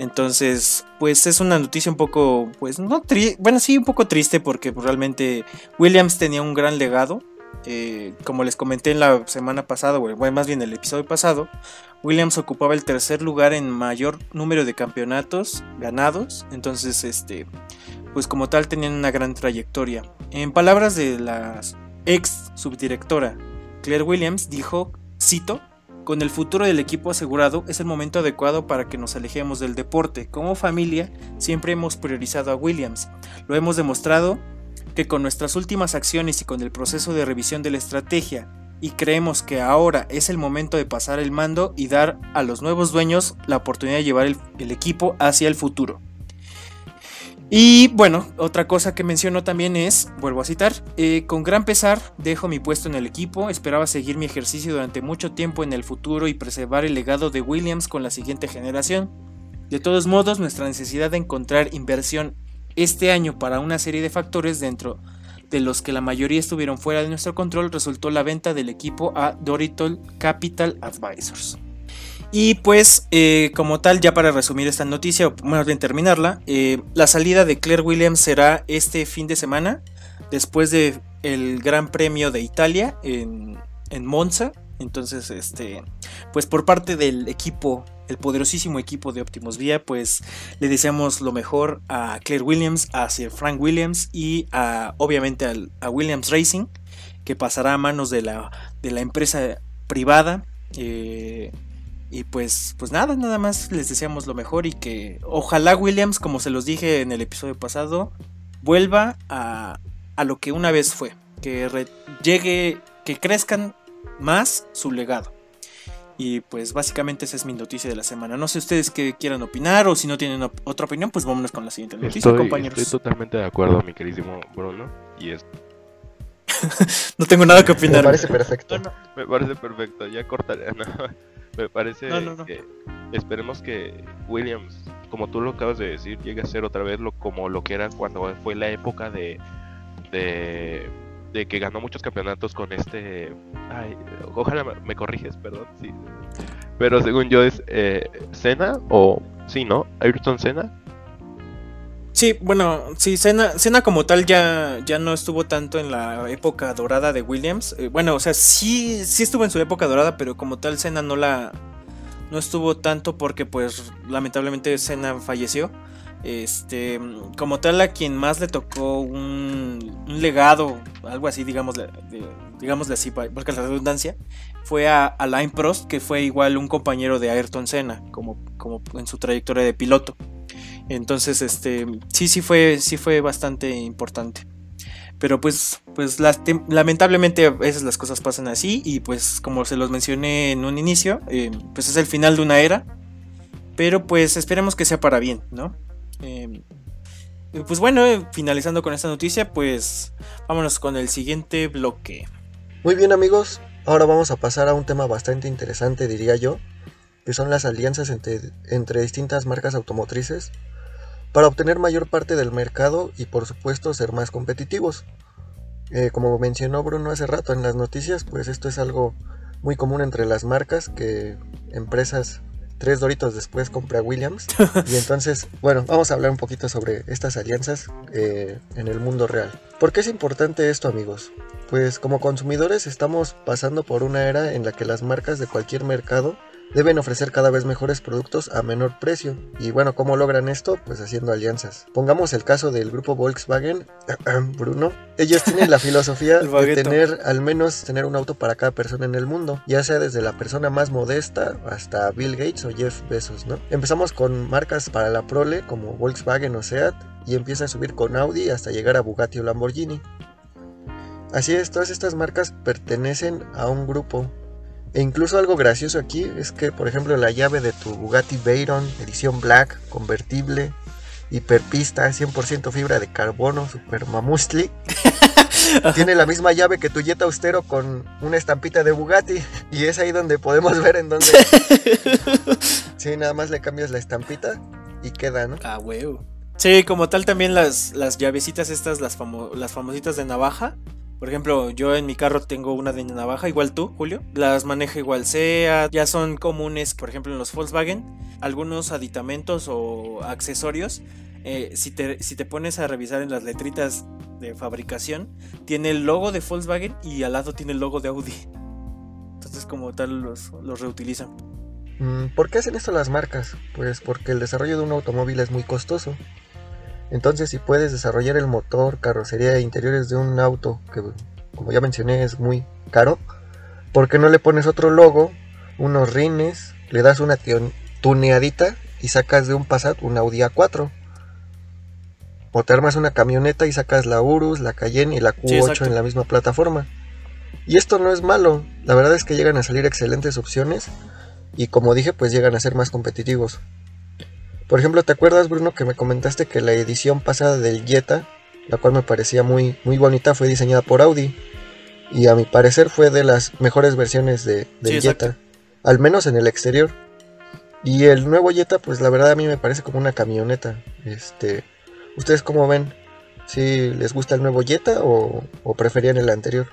Entonces, pues es una noticia un poco, pues no triste, bueno, sí, un poco triste porque realmente Williams tenía un gran legado eh, como les comenté en la semana pasada, o más bien el episodio pasado, Williams ocupaba el tercer lugar en mayor número de campeonatos ganados. Entonces, este, pues como tal tenían una gran trayectoria. En palabras de la ex subdirectora Claire Williams, dijo, cito, con el futuro del equipo asegurado es el momento adecuado para que nos alejemos del deporte. Como familia siempre hemos priorizado a Williams. Lo hemos demostrado que con nuestras últimas acciones y con el proceso de revisión de la estrategia, y creemos que ahora es el momento de pasar el mando y dar a los nuevos dueños la oportunidad de llevar el, equipo hacia el futuro. Y bueno, otra cosa que menciono también es, vuelvo a citar, eh, con gran pesar dejo mi puesto en el equipo, esperaba seguir mi ejercicio durante mucho tiempo en el futuro y preservar el legado de Williams con la siguiente generación. De todos modos, nuestra necesidad de encontrar inversión este año, para una serie de factores dentro de los que la mayoría estuvieron fuera de nuestro control, resultó la venta del equipo a Doritol Capital Advisors. Y pues, eh, como tal, ya para resumir esta noticia, o más bien terminarla, eh, la salida de Claire Williams será este fin de semana, después del el Gran Premio de Italia en, en Monza. Entonces, este, pues por parte del equipo el poderosísimo equipo de Optimus Vía, pues le deseamos lo mejor a Claire Williams, a Sir Frank Williams y a, obviamente a Williams Racing, que pasará a manos de la, de la empresa privada. Eh, y pues, pues nada, nada más les deseamos lo mejor y que ojalá Williams, como se los dije en el episodio pasado, vuelva a, a lo que una vez fue, que llegue, que crezcan más su legado. Y pues básicamente esa es mi noticia de la semana. No sé ustedes qué quieran opinar o si no tienen otra opinión, pues vámonos con la siguiente noticia, compañeros. Estoy totalmente de acuerdo, mi queridísimo Bruno. Y es... no tengo nada que opinar. Me parece perfecto. me parece perfecto, ya cortaré. me parece que esperemos que Williams, como tú lo acabas de decir, llegue a ser otra vez lo, como lo que era cuando fue la época de, de de que ganó muchos campeonatos con este. Ay, ojalá me, corriges, perdón. Sí. Pero según yo es eh, Senna o. Sí, ¿no? Ayrton Senna. Sí, bueno, sí, Senna como tal ya, ya no estuvo tanto en la época dorada de Williams. Eh, bueno, o sea, sí, sí estuvo en su época dorada, pero como tal Senna no la. No estuvo tanto porque, pues, lamentablemente Senna falleció. Este, como tal, a quien más le tocó un, legado, algo así, digamos, digámosle así, porque la redundancia, fue a Alain Prost, que fue igual un compañero de Ayrton Senna, como, como en su trayectoria de piloto. Entonces, este, sí, sí fue, sí fue bastante importante. Pero pues, pues lamentablemente a veces las cosas pasan así y pues como se los mencioné en un inicio, eh, pues es el final de una era. Pero pues esperemos que sea para bien, ¿no? Em, pues bueno, eh, finalizando con esta noticia, pues vámonos con el siguiente bloque. Muy bien amigos, ahora vamos a pasar a un tema bastante interesante, diría yo, que son las alianzas entre, entre distintas marcas automotrices para obtener mayor parte del mercado y por supuesto ser más competitivos. Eh, como mencionó Bruno hace rato en las noticias, pues esto es algo muy común entre las marcas que empresas tres doritos después compra Williams. y entonces, bueno, vamos a hablar un poquito sobre estas alianzas eh, en el mundo real. ¿Por qué es importante esto, amigos? Pues como consumidores estamos pasando por una era en la que las marcas de cualquier mercado deben ofrecer cada vez mejores productos a menor precio. Y bueno, ¿cómo logran esto? Pues haciendo alianzas. Pongamos el caso del grupo Volkswagen, Bruno. Ellos tienen la filosofía de tener al menos tener un auto para cada persona en el mundo, ya sea desde la persona más modesta hasta Bill Gates o Jeff Bezos, ¿no? Empezamos con marcas para la prole como Volkswagen o Seat y empieza a subir con Audi hasta llegar a Bugatti o Lamborghini. Así es, todas estas marcas pertenecen a un grupo e incluso algo gracioso aquí es que, por ejemplo, la llave de tu Bugatti Veyron, edición black, convertible, hiperpista, 100% fibra de carbono, super mamustli, tiene la misma llave que tu Jetta Austero con una estampita de Bugatti. Y es ahí donde podemos ver en donde... sí, nada más le cambias la estampita y queda, ¿no? Ah, huevo. Sí, como tal también las, las llavecitas estas, las, las famositas de navaja, por ejemplo, yo en mi carro tengo una de navaja, igual tú, Julio. Las maneja igual sea, ya son comunes, por ejemplo, en los Volkswagen, algunos aditamentos o accesorios. Eh, si, te, si te pones a revisar en las letritas de fabricación, tiene el logo de Volkswagen y al lado tiene el logo de Audi. Entonces, como tal, los, los reutilizan. Mm, ¿Por qué hacen esto las marcas? Pues porque el desarrollo de un automóvil es muy costoso. Entonces, si puedes desarrollar el motor, carrocería e interiores de un auto, que como ya mencioné es muy caro, ¿por qué no le pones otro logo, unos rines, le das una tuneadita y sacas de un Passat un Audi A4? O te armas una camioneta y sacas la Urus, la Cayenne y la Q8 en la misma plataforma. Y esto no es malo, la verdad es que llegan a salir excelentes opciones y como dije pues llegan a ser más competitivos. Por ejemplo, ¿te acuerdas, Bruno, que me comentaste que la edición pasada del Jetta, la cual me parecía muy, muy bonita, fue diseñada por Audi? Y a mi parecer fue de las mejores versiones de, del Jetta, al menos en el exterior. Y el nuevo Jetta, pues la verdad a mí me parece como una camioneta. Este, ¿Ustedes cómo ven? ¿Si les gusta el nuevo Jetta o, o preferían el anterior?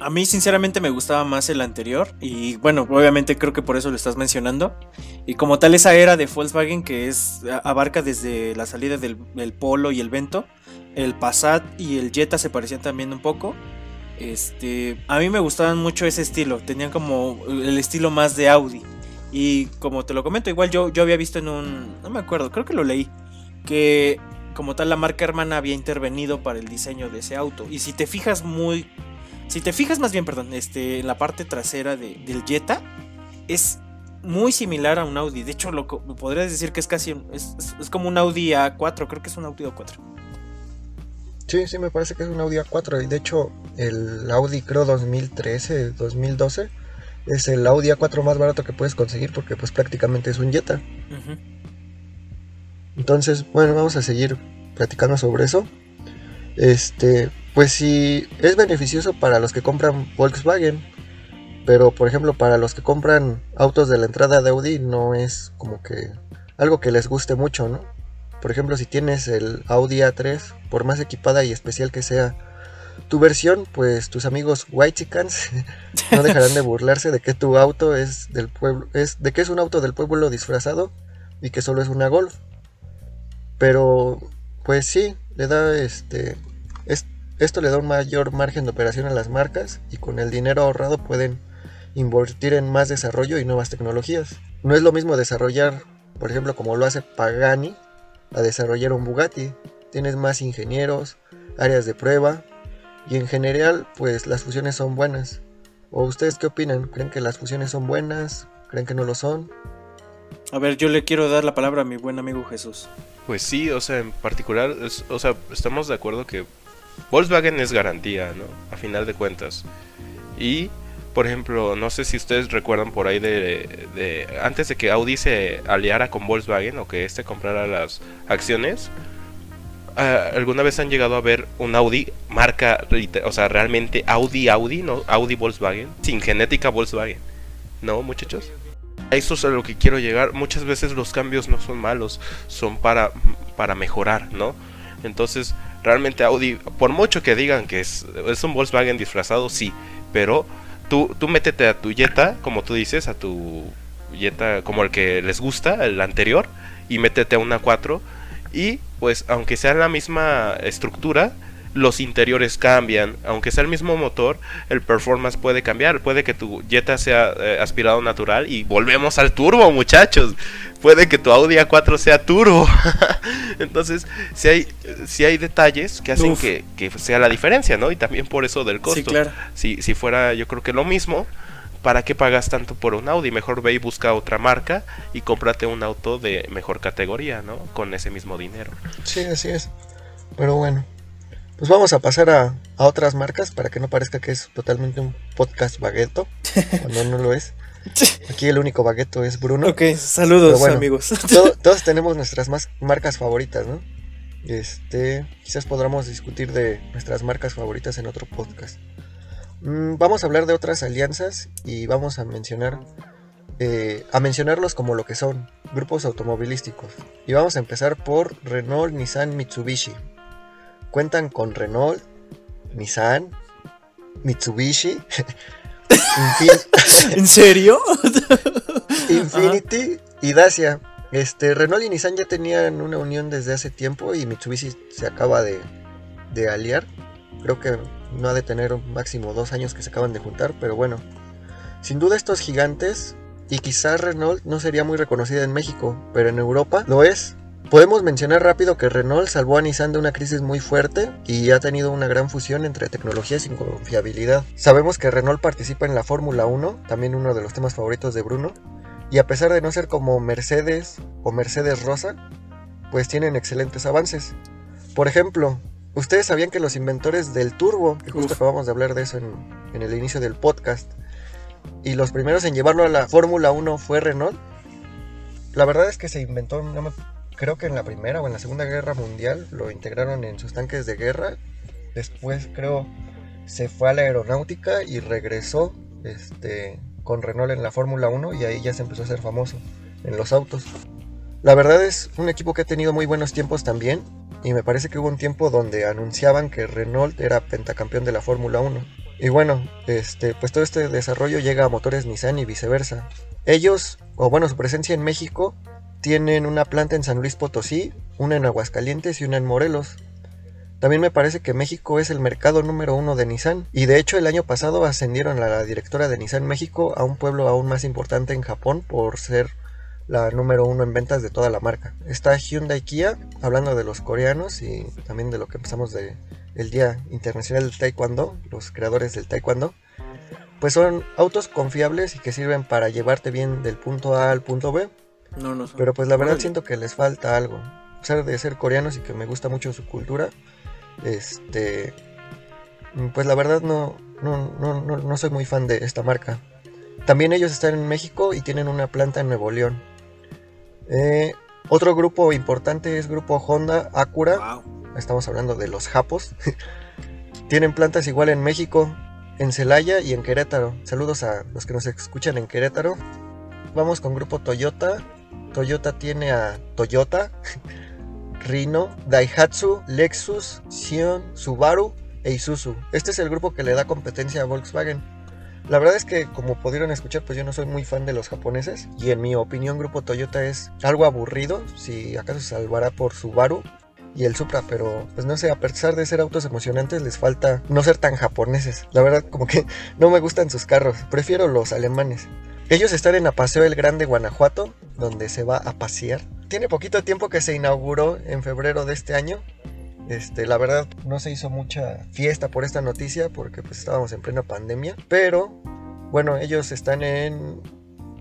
A mí sinceramente me gustaba más el anterior y bueno, obviamente creo que por eso lo estás mencionando. Y como tal esa era de Volkswagen que es abarca desde la salida del, Polo y el Vento, el Passat y el Jetta se parecían también un poco. Este, a mí me gustaban mucho ese estilo, tenían como el estilo más de Audi. Y como te lo comento, igual yo, yo había visto en un, no me acuerdo, creo que lo leí, que como tal la marca hermana había intervenido para el diseño de ese auto. Y si te fijas muy si te fijas más bien, perdón, este, en la parte trasera del Jetta, es muy similar a un Audi. De hecho, lo podrías decir que es casi es, como un Audi A4, creo que es un Audi A4. Sí, sí, me parece que es un Audi A4. Y de hecho, el Audi creo 2013, 2012 es el Audi A4 más barato que puedes conseguir porque pues prácticamente es un Jetta. Entonces, bueno, vamos a seguir platicando sobre eso. Este, pues sí, es beneficioso para los que compran Volkswagen, pero por ejemplo para los que compran autos de la entrada de Audi no es como que algo que les guste mucho, ¿no? Por ejemplo, si tienes el Audi A3, por más equipada y especial que sea tu versión, pues tus amigos Whitechicans no dejarán de burlarse de que tu auto es del pueblo, es de que es un auto del pueblo disfrazado y que solo es una Golf. Pero pues sí, le da este esto le da un mayor margen de operación a las marcas y con el dinero ahorrado pueden invertir en más desarrollo y nuevas tecnologías. No es lo mismo desarrollar, por ejemplo, como lo hace Pagani, a desarrollar un Bugatti. Tienes más ingenieros, áreas de prueba y en general, pues las fusiones son buenas. ¿O ustedes qué opinan? ¿Creen que las fusiones son buenas? ¿Creen que no lo son? A ver, yo le quiero dar la palabra a mi buen amigo Jesús. Pues sí, o sea, en particular, o sea, estamos de acuerdo que Volkswagen es garantía, ¿no? A final de cuentas. Y, por ejemplo, no sé si ustedes recuerdan por ahí de, antes de que Audi se aliara con Volkswagen o que este comprara las acciones, ah, ¿alguna vez han llegado a ver un Audi marca, o sea, realmente Audi Audi, no Audi Volkswagen, sin genética Volkswagen? ¿No, muchachos? Eso es a lo que quiero llegar. Muchas veces los cambios no son malos, son para, para mejorar, ¿no? Entonces, realmente Audi, por mucho que digan que es, es un Volkswagen disfrazado, sí, pero tú, tú métete a tu Jetta, como tú dices, a tu Jetta como el que les gusta, el anterior, y métete a una 4 y pues aunque sea la misma estructura, los interiores cambian, aunque sea el mismo motor, el performance puede cambiar, puede que tu Jetta sea eh, aspirado natural y volvemos al turbo, muchachos. Puede que tu Audi A4 sea turbo. Entonces, si hay si hay detalles que hacen que, sea la diferencia, ¿no? Y también por eso del costo. si, si fuera yo creo que lo mismo, ¿para qué pagas tanto por un Audi? Mejor ve y busca otra marca y cómprate un auto de mejor categoría, ¿no? Con ese mismo dinero. Sí, así es. Pero bueno, pues vamos a pasar a, otras marcas para que no parezca que es totalmente un podcast bagueto, cuando no lo es. Aquí el único bagueto es Bruno. Ok, saludos amigos. todos tenemos nuestras más marcas favoritas, ¿no? Este, quizás podamos discutir de nuestras marcas favoritas en otro podcast. Mm, vamos a hablar de otras alianzas y vamos a mencionar eh, a mencionarlos como lo que son, grupos automovilísticos. Y vamos a empezar por Renault, Nissan, Mitsubishi cuentan con Renault, Nissan, Mitsubishi, ¿En serio? Infinity y Dacia. Este, Renault y Nissan ya tenían una unión desde hace tiempo y Mitsubishi se acaba de, de aliar. Creo que no ha de tener un máximo dos años que se acaban de juntar, pero bueno. Sin duda estos gigantes, y quizás Renault no sería muy reconocida en México, pero en Europa lo es. Podemos mencionar rápido que Renault salvó a Nissan de una crisis muy fuerte y ha tenido una gran fusión entre tecnologías y confiabilidad. Sabemos que Renault participa en la Fórmula 1, también uno de los temas favoritos de Bruno, y a pesar de no ser como Mercedes o Mercedes Rosa, pues tienen excelentes avances. Por ejemplo, ¿ustedes sabían que los inventores del turbo, que justo acabamos de hablar de eso en, en el inicio del podcast, y los primeros en llevarlo a la Fórmula 1 fue Renault? La verdad es que se inventó, no me creo que en la Primera o en la Segunda Guerra Mundial lo integraron en sus tanques de guerra. Después creo se fue a la aeronáutica y regresó este, con Renault en la Fórmula 1 y ahí ya se empezó a hacer famoso en los autos. La verdad es un equipo que ha tenido muy buenos tiempos también y me parece que hubo un tiempo donde anunciaban que Renault era pentacampeón de la Fórmula 1. Y bueno, este, pues todo este desarrollo llega a motores Nissan y viceversa. Ellos, o bueno, su presencia en México tienen una planta en San Luis Potosí, una en Aguascalientes y una en Morelos. También me parece que México es el mercado número uno de Nissan y de hecho el año pasado ascendieron a la directora de Nissan México a un pueblo aún más importante en Japón por ser la número uno en ventas de toda la marca. Está Hyundai Kia, hablando de los coreanos y también de lo que empezamos de el Día Internacional del Taekwondo, los creadores del Taekwondo. Pues son autos confiables y que sirven para llevarte bien del punto A al punto B no, no Pero pues la verdad siento que les falta algo. A pesar de ser coreanos y que me gusta mucho su cultura, este, pues la verdad no, no, no, no, soy muy fan de esta marca. También ellos están en México y tienen una planta en Nuevo León. Eh, otro grupo importante es Grupo Honda Acura. Estamos hablando de los japos. tienen plantas igual en México, en Celaya y en Querétaro. Saludos a los que nos escuchan en Querétaro. Vamos con Grupo Toyota. Toyota tiene a Toyota, Rino, Daihatsu, Lexus, Sion, Subaru e Isuzu. Este es el grupo que le da competencia a Volkswagen. La verdad es que como pudieron escuchar pues yo no soy muy fan de los japoneses y en mi opinión grupo Toyota es algo aburrido, si acaso se salvará por Subaru y el Supra, pero pues no sé, a pesar de ser autos emocionantes les falta no ser tan japoneses. La verdad como que no me gustan sus carros, prefiero los alemanes. Ellos están en Apaseo el Grande, Guanajuato, donde se va a pasear. Tiene poquito tiempo que se inauguró en febrero de este año. Este, la verdad no se hizo mucha fiesta por esta noticia porque pues estábamos en plena pandemia, pero bueno, ellos están en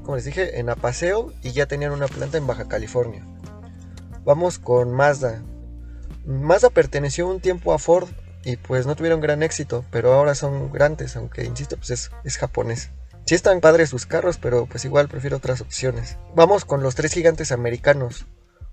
como les dije, en Apaseo y ya tenían una planta en Baja California. Vamos con Mazda. Mazda perteneció un tiempo a Ford y pues no tuvieron gran éxito, pero ahora son grandes, aunque insisto, pues es, es japonés. Sí están padres sus carros, pero pues igual prefiero otras opciones. Vamos con los tres gigantes americanos.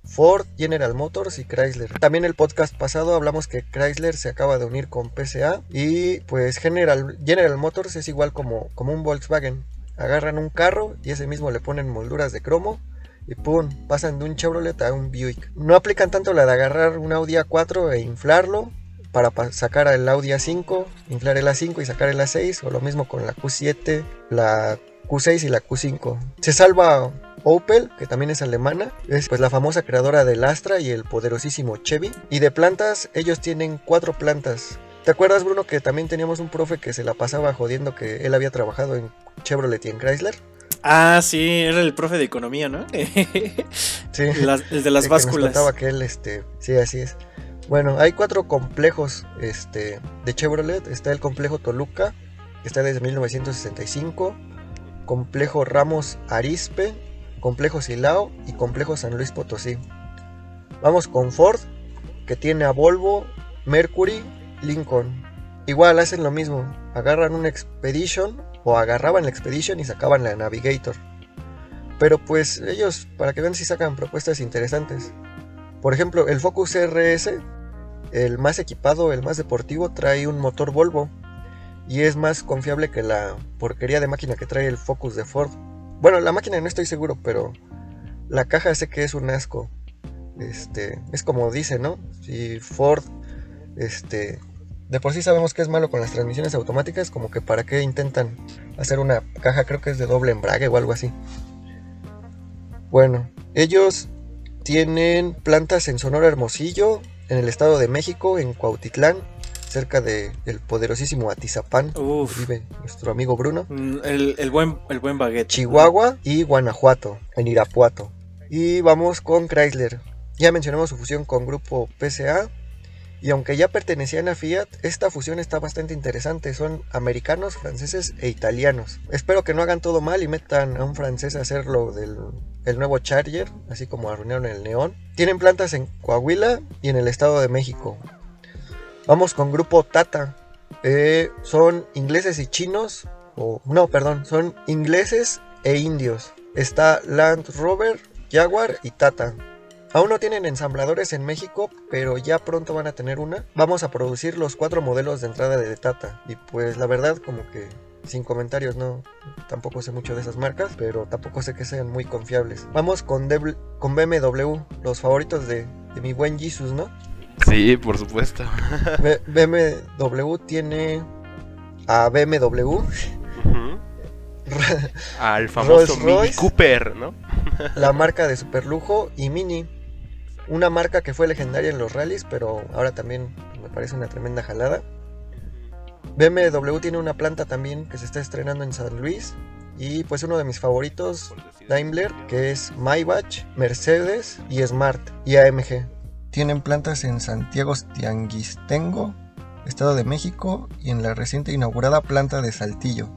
Ford, General Motors y Chrysler. También el podcast pasado hablamos que Chrysler se acaba de unir con PSA y pues General, General Motors es igual como, como un Volkswagen. Agarran un carro y ese mismo le ponen molduras de cromo y pum, pasan de un Chevrolet a un Buick. No aplican tanto la de agarrar un Audi A4 e inflarlo para sacar el Audi A5, inflar el A5 y sacar el A6, o lo mismo con la Q7, la Q6 y la Q5. Se salva Opel, que también es alemana, es pues la famosa creadora del Astra y el poderosísimo Chevy. Y de plantas, ellos tienen cuatro plantas. ¿Te acuerdas, Bruno, que también teníamos un profe que se la pasaba jodiendo que él había trabajado en Chevrolet y en Chrysler? Ah, sí, era el profe de economía, ¿no? Sí. Las- el de las Sí, que nos básculas. contaba que él, este, sí, así es. Bueno, hay cuatro complejos este, de Chevrolet. Está el complejo Toluca, que está desde 1965. Complejo Ramos Arispe, complejo Silao y complejo San Luis Potosí. Vamos con Ford, que tiene a Volvo, Mercury, Lincoln. Igual hacen lo mismo, agarran una Expedition o agarraban la Expedition y sacaban la Navigator. Pero pues ellos, para que vean si sacan propuestas interesantes. Por ejemplo, el Focus RS, el más equipado, el más deportivo, trae un motor Volvo. Y es más confiable que la porquería de máquina que trae el Focus de Ford. Bueno, la máquina no estoy seguro, pero la caja sé que es un asco. Este, es como dice, ¿no? Si Ford, este, de por sí sabemos que es malo con las transmisiones automáticas, como que para qué intentan hacer una caja, creo que es de doble embrague o algo así. Bueno, ellos tienen plantas en Sonora Hermosillo, en el Estado de México, en Cuautitlán, cerca del poderosísimo Atizapán, Uf. vive nuestro amigo Bruno. Mm, El, el buen, el buen baguette. Chihuahua y Guanajuato, en Irapuato. Y vamos con Chrysler. Ya mencionamos su fusión con Grupo PSA. Y aunque ya pertenecían a Fiat, esta fusión está bastante interesante. Son americanos, franceses e italianos. Espero que no hagan todo mal y metan a un francés a hacer lo del el nuevo Charger, así como arruinaron el Neón. Tienen plantas en Coahuila y en el Estado de México. Vamos con Grupo Tata. Eh, son ingleses y chinos. O, no, perdón, son ingleses e indios. Está Land Rover, Jaguar y Tata. Aún no tienen ensambladores en México, pero ya pronto van a tener una. Vamos a producir los cuatro modelos de entrada de Tata. Y pues la verdad, como que sin comentarios, no. Tampoco sé mucho de esas marcas, pero tampoco sé que sean muy confiables. Vamos con, BMW, los favoritos de, de mi buen Jesus, ¿no? Sí, por supuesto. B- BMW tiene a BMW. Al famoso Rolls Mini Royce. Cooper, ¿no? la marca de superlujo y Mini. Una marca que fue legendaria en los rallies, pero ahora también me parece una tremenda jalada. BMW tiene una planta también que se está estrenando en San Luis. Y pues uno de mis favoritos, Daimler, que es Maybach, Mercedes y Smart y AMG. Tienen plantas en Santiago Tianguistengo, Estado de México y en la reciente inaugurada planta de Saltillo.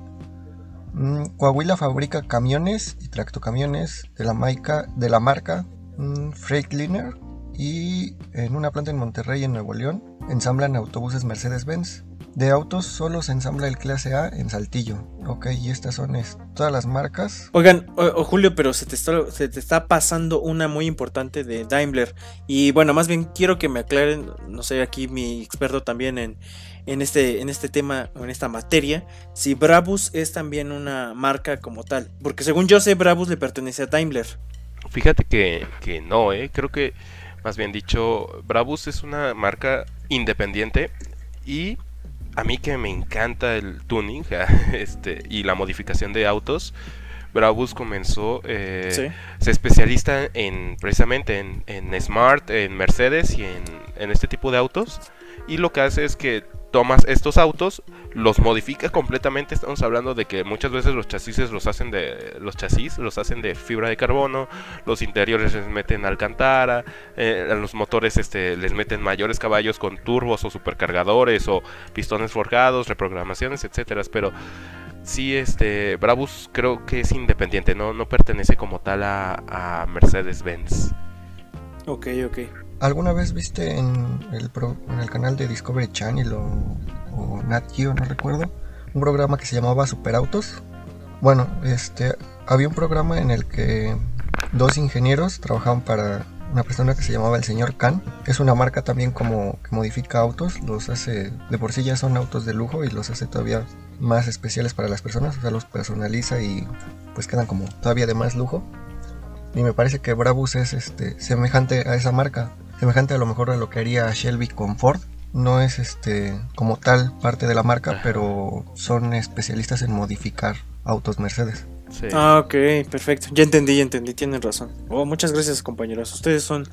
Mm, Coahuila fabrica camiones y tractocamiones de la, de la marca mm, Freightliner y en una planta en Monterrey, en Nuevo León, ensamblan autobuses Mercedes-Benz. De autos solo se ensambla el clase A en Saltillo. Ok, y estas son todas las marcas. Oigan, o- Julio, pero se te, está, pasando una muy importante de Daimler. Y bueno, más bien quiero que me aclaren, no sé, aquí mi experto también en, este, en este tema, en esta materia, si Brabus es también una marca como tal. Porque según yo sé, Brabus le pertenece a Daimler. Fíjate que, que no, ¿eh? Creo que, más bien dicho, Brabus es una marca independiente y a mí que me encanta el tuning este, y la modificación de autos, Brabus comenzó, eh, Sí. se especializa en precisamente en, en Smart, en Mercedes y en, en este tipo de autos. Y lo que hace es que tomas estos autos, los modifica completamente. Estamos hablando de que muchas veces los chasis los hacen de los chasis los hacen de fibra de carbono, los interiores les meten alcantara, eh, los motores este les meten mayores caballos con turbos o supercargadores o pistones forjados, reprogramaciones, etcétera, pero sí este Brabus creo que es independiente, no no pertenece como tal a, a Mercedes-Benz. Ok, ok. ¿Alguna vez viste en el, canal de Discovery Channel o, o Nat Geo, no recuerdo, un programa que se llamaba Superautos? Bueno, este, había un programa en el que dos ingenieros trabajaban para una persona que se llamaba el señor Khan. Es una marca también como que modifica autos, los hace, de por sí ya son autos de lujo y los hace todavía más especiales para las personas, o sea, los personaliza y pues quedan como todavía de más lujo. Y me parece que Brabus es este semejante a esa marca, semejante a lo mejor a lo que haría Shelby con Ford, no es este como tal parte de la marca, Ajá. pero son especialistas en modificar autos Mercedes. Sí. Ah, ok, perfecto. Ya entendí, ya entendí, tienen razón. Oh, muchas gracias, compañeros. Ustedes son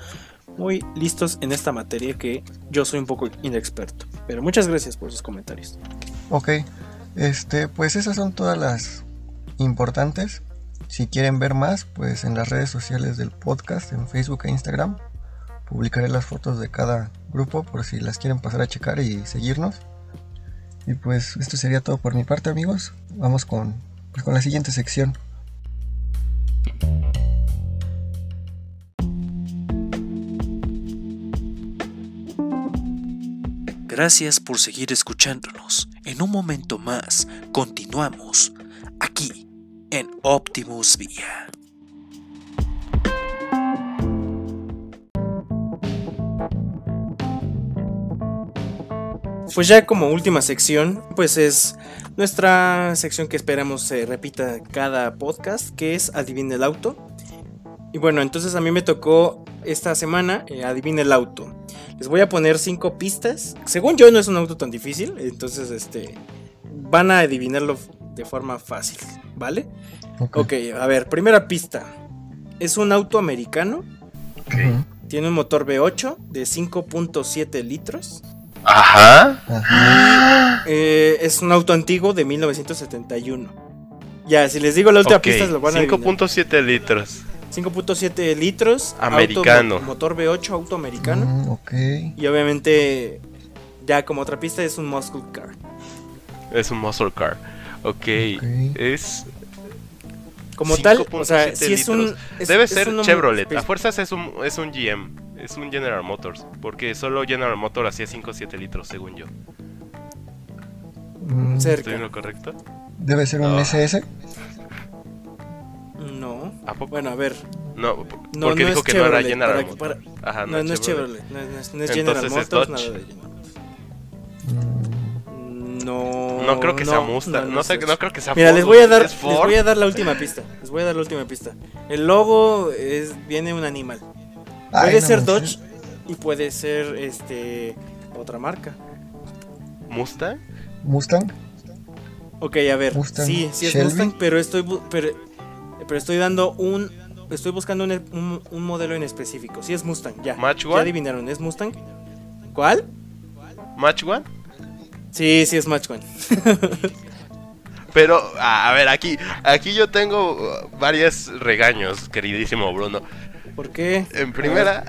muy listos en esta materia que yo soy un poco inexperto. Pero muchas gracias por sus comentarios. Ok, este, pues esas son todas las importantes. Si quieren ver más, pues en las redes sociales del podcast, en Facebook e Instagram, publicaré las fotos de cada grupo por si las quieren pasar a checar y seguirnos. Y pues esto sería todo por mi parte, amigos. Vamos con, pues, con la siguiente sección. Gracias por seguir escuchándonos. En un momento más, continuamos aquí en Optimus Vía. Pues ya como última sección, pues es nuestra sección que esperamos se repita cada podcast, que es Adivina el auto. Y bueno, entonces a mí me tocó esta semana eh, Adivina el auto. Les voy a poner cinco pistas. Según yo no es un auto tan difícil, entonces este van a adivinarlo de forma fácil, ¿vale? Ok. Ok, a ver, primera pista. Es un auto americano, Ujú. tiene un motor V8 de 5.7 litros. Ajá. Ajá. Eh, es un auto antiguo de 1971. Ya, si les digo la última Ok, pista, lo van a adivinar. 5.7 litros. 5.7 litros. Americano. mo- motor V8, auto americano. Mm, ok. Y obviamente, ya como otra pista, es un muscle car. Es un muscle car. Ok. Ok. Es. Como tal, o 5.7 sea, si es un. es- Debe es ser un- Chevrolet. A fuerzas es un, es un GM. Es un General Motors. Porque solo General Motors hacía 5.7 litros, según yo. Mm, Cerca. ¿Estoy en lo correcto? Debe ser un Ah. SS. No. ¿A poco? Bueno, a ver. No, No, porque no dijo es que no era Chevrolet, General para- Motors. Ajá, no, no es Chevrolet. No, es- no es, no es Entonces General es Motors, Dodge. nada de General Motors. No. No creo que sea Mustang. No, sé, no creo que sea Mira, Ford, les voy a dar, ¿Es les voy a dar la última pista. Les voy a dar la última pista. El logo es viene un animal. Ay, Puede no ser Dodge sé. y puede ser este otra marca. ¿Mustang? Mustang. Ok, a ver. Mustang, sí, sí es Shelby. Mustang, pero estoy bu- pero, pero estoy dando un estoy buscando un, un- un modelo en específico. Sí es Mustang, ya. ¿Match Ya One? adivinaron, ¿es Mustang? ¿Cuál? ¿Match One? Sí, sí es Match One. Pero, a, ver, aquí, aquí yo tengo varios regaños, queridísimo Bruno. ¿Por qué? En primera,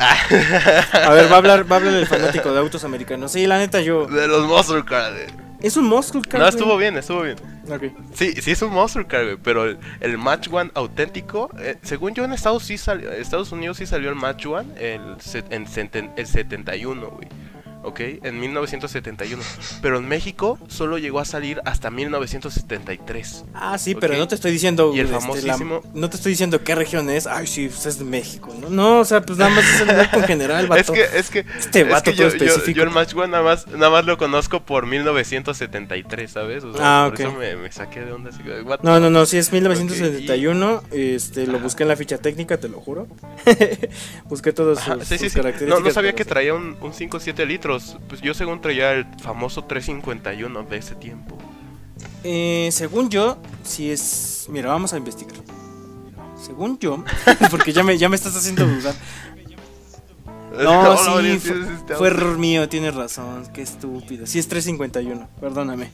A ver, va a hablar va a hablar el fanático de autos americanos. Sí, la neta yo de los Muscle Car. es un muscle car. No, güey. estuvo bien, estuvo bien. Ok. Sí, sí es un Muscle Car, güey, pero el, el Match One auténtico, eh, según yo en Estados, sí salió, Estados Unidos sí salió el Match One el, en el 71, güey. ¿Ok? En 1971. Pero en México solo llegó a salir hasta 1973. Ah, sí, pero no te estoy diciendo. Y el este, famosísimo- la- no te estoy diciendo qué región es. Ay, sí, pues es de México. No, no o sea, pues nada más es el grupo en general, vato. Es que, es que, Este es vato que todo yo, específico. yo el Match One nada más, nada más lo conozco por 1973, ¿sabes? O sea, Ah, por ok. eso me, me saqué de onda. Así, que, what No, no, no, sí es 1971. Este, lo busqué en la ficha técnica, te lo juro. busqué todos sus, Ajá, sí, sí, sus sí. características. No, no sabía que traía un, un 5.7 litros. Pues yo según traía el famoso 351 de ese tiempo. Eh, según yo, sí es. Mira, vamos a investigar. Según yo, porque ya me, ya me estás haciendo dudar. No, sí, fue, fue error mío, tienes razón. Qué estúpido. Sí es 351, perdóname.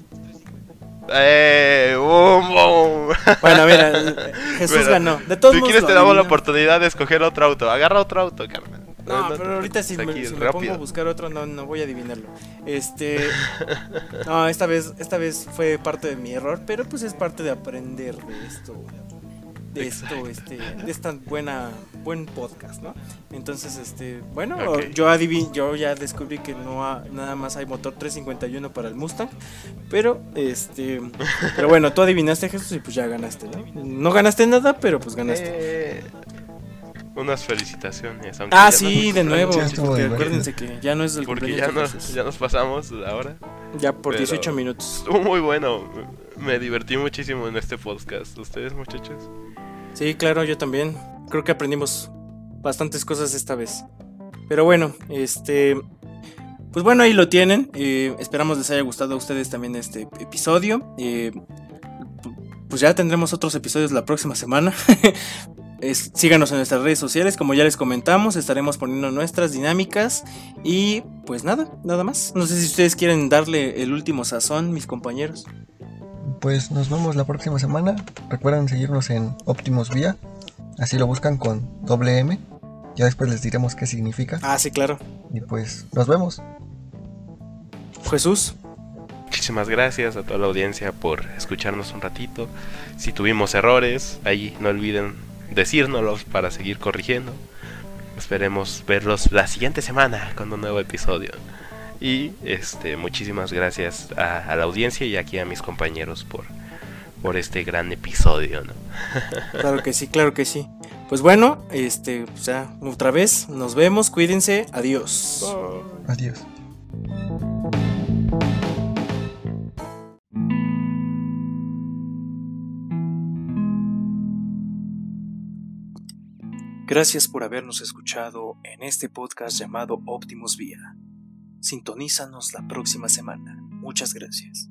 Eh, boom, boom. Bueno, mira, Jesús Bueno, ganó. De todos Si modos quieres te damos la oportunidad de escoger otro auto. Agarra otro auto, carnal. No, pero ahorita si, me, aquí, si me pongo a buscar otro, no, no voy a adivinarlo. Este. No, esta vez, esta vez fue parte de mi error, pero pues es parte de aprender de esto. De esto, este, de esta buena, buen podcast, ¿no? Entonces, este, bueno, yo adivi yo ya descubrí que no ha- nada más hay motor 351 para el Mustang, pero este, pero bueno, tú adivinaste Jesús y pues ya ganaste, ¿no? No ganaste nada, pero pues ganaste. Eh, unas felicitaciones. aunque Ah, sí, no- de nuevo. Porque acuérdense que ya no es el Porque ya nos, ya nos pasamos ahora. Ya por pero- 18 minutos. Estuvo muy bueno. Me divertí muchísimo en este podcast. ¿Ustedes, muchachos? Sí, claro, yo también. Creo que aprendimos bastantes cosas esta vez. Pero bueno, este. Pues bueno, ahí lo tienen. Eh, esperamos les haya gustado a ustedes también este episodio. Eh, pues ya tendremos otros episodios la próxima semana. Es- síganos en nuestras redes sociales, como ya les comentamos, estaremos poniendo nuestras dinámicas y pues nada, nada más. No sé si ustedes quieren darle el último sazón, mis compañeros. Pues nos vemos la próxima semana. Recuerden seguirnos en Optimus Vía. Así lo buscan con doble M. Ya después les diremos qué significa. Ah, sí, claro. Y pues nos vemos. Jesús. Muchísimas gracias a toda la audiencia por escucharnos un ratito. Si tuvimos errores, ahí no olviden decírnoslos para seguir corrigiendo. Esperemos verlos la siguiente semana con un nuevo episodio. Y este, muchísimas gracias a, a la audiencia y aquí a mis compañeros por, por este gran episodio. ¿no? Claro que sí, claro que sí. Pues bueno, este, o sea, otra vez, nos vemos, cuídense, adiós. Adiós. Gracias por habernos escuchado en este podcast llamado Optimus Vía. Sintonízanos la próxima semana. Muchas gracias.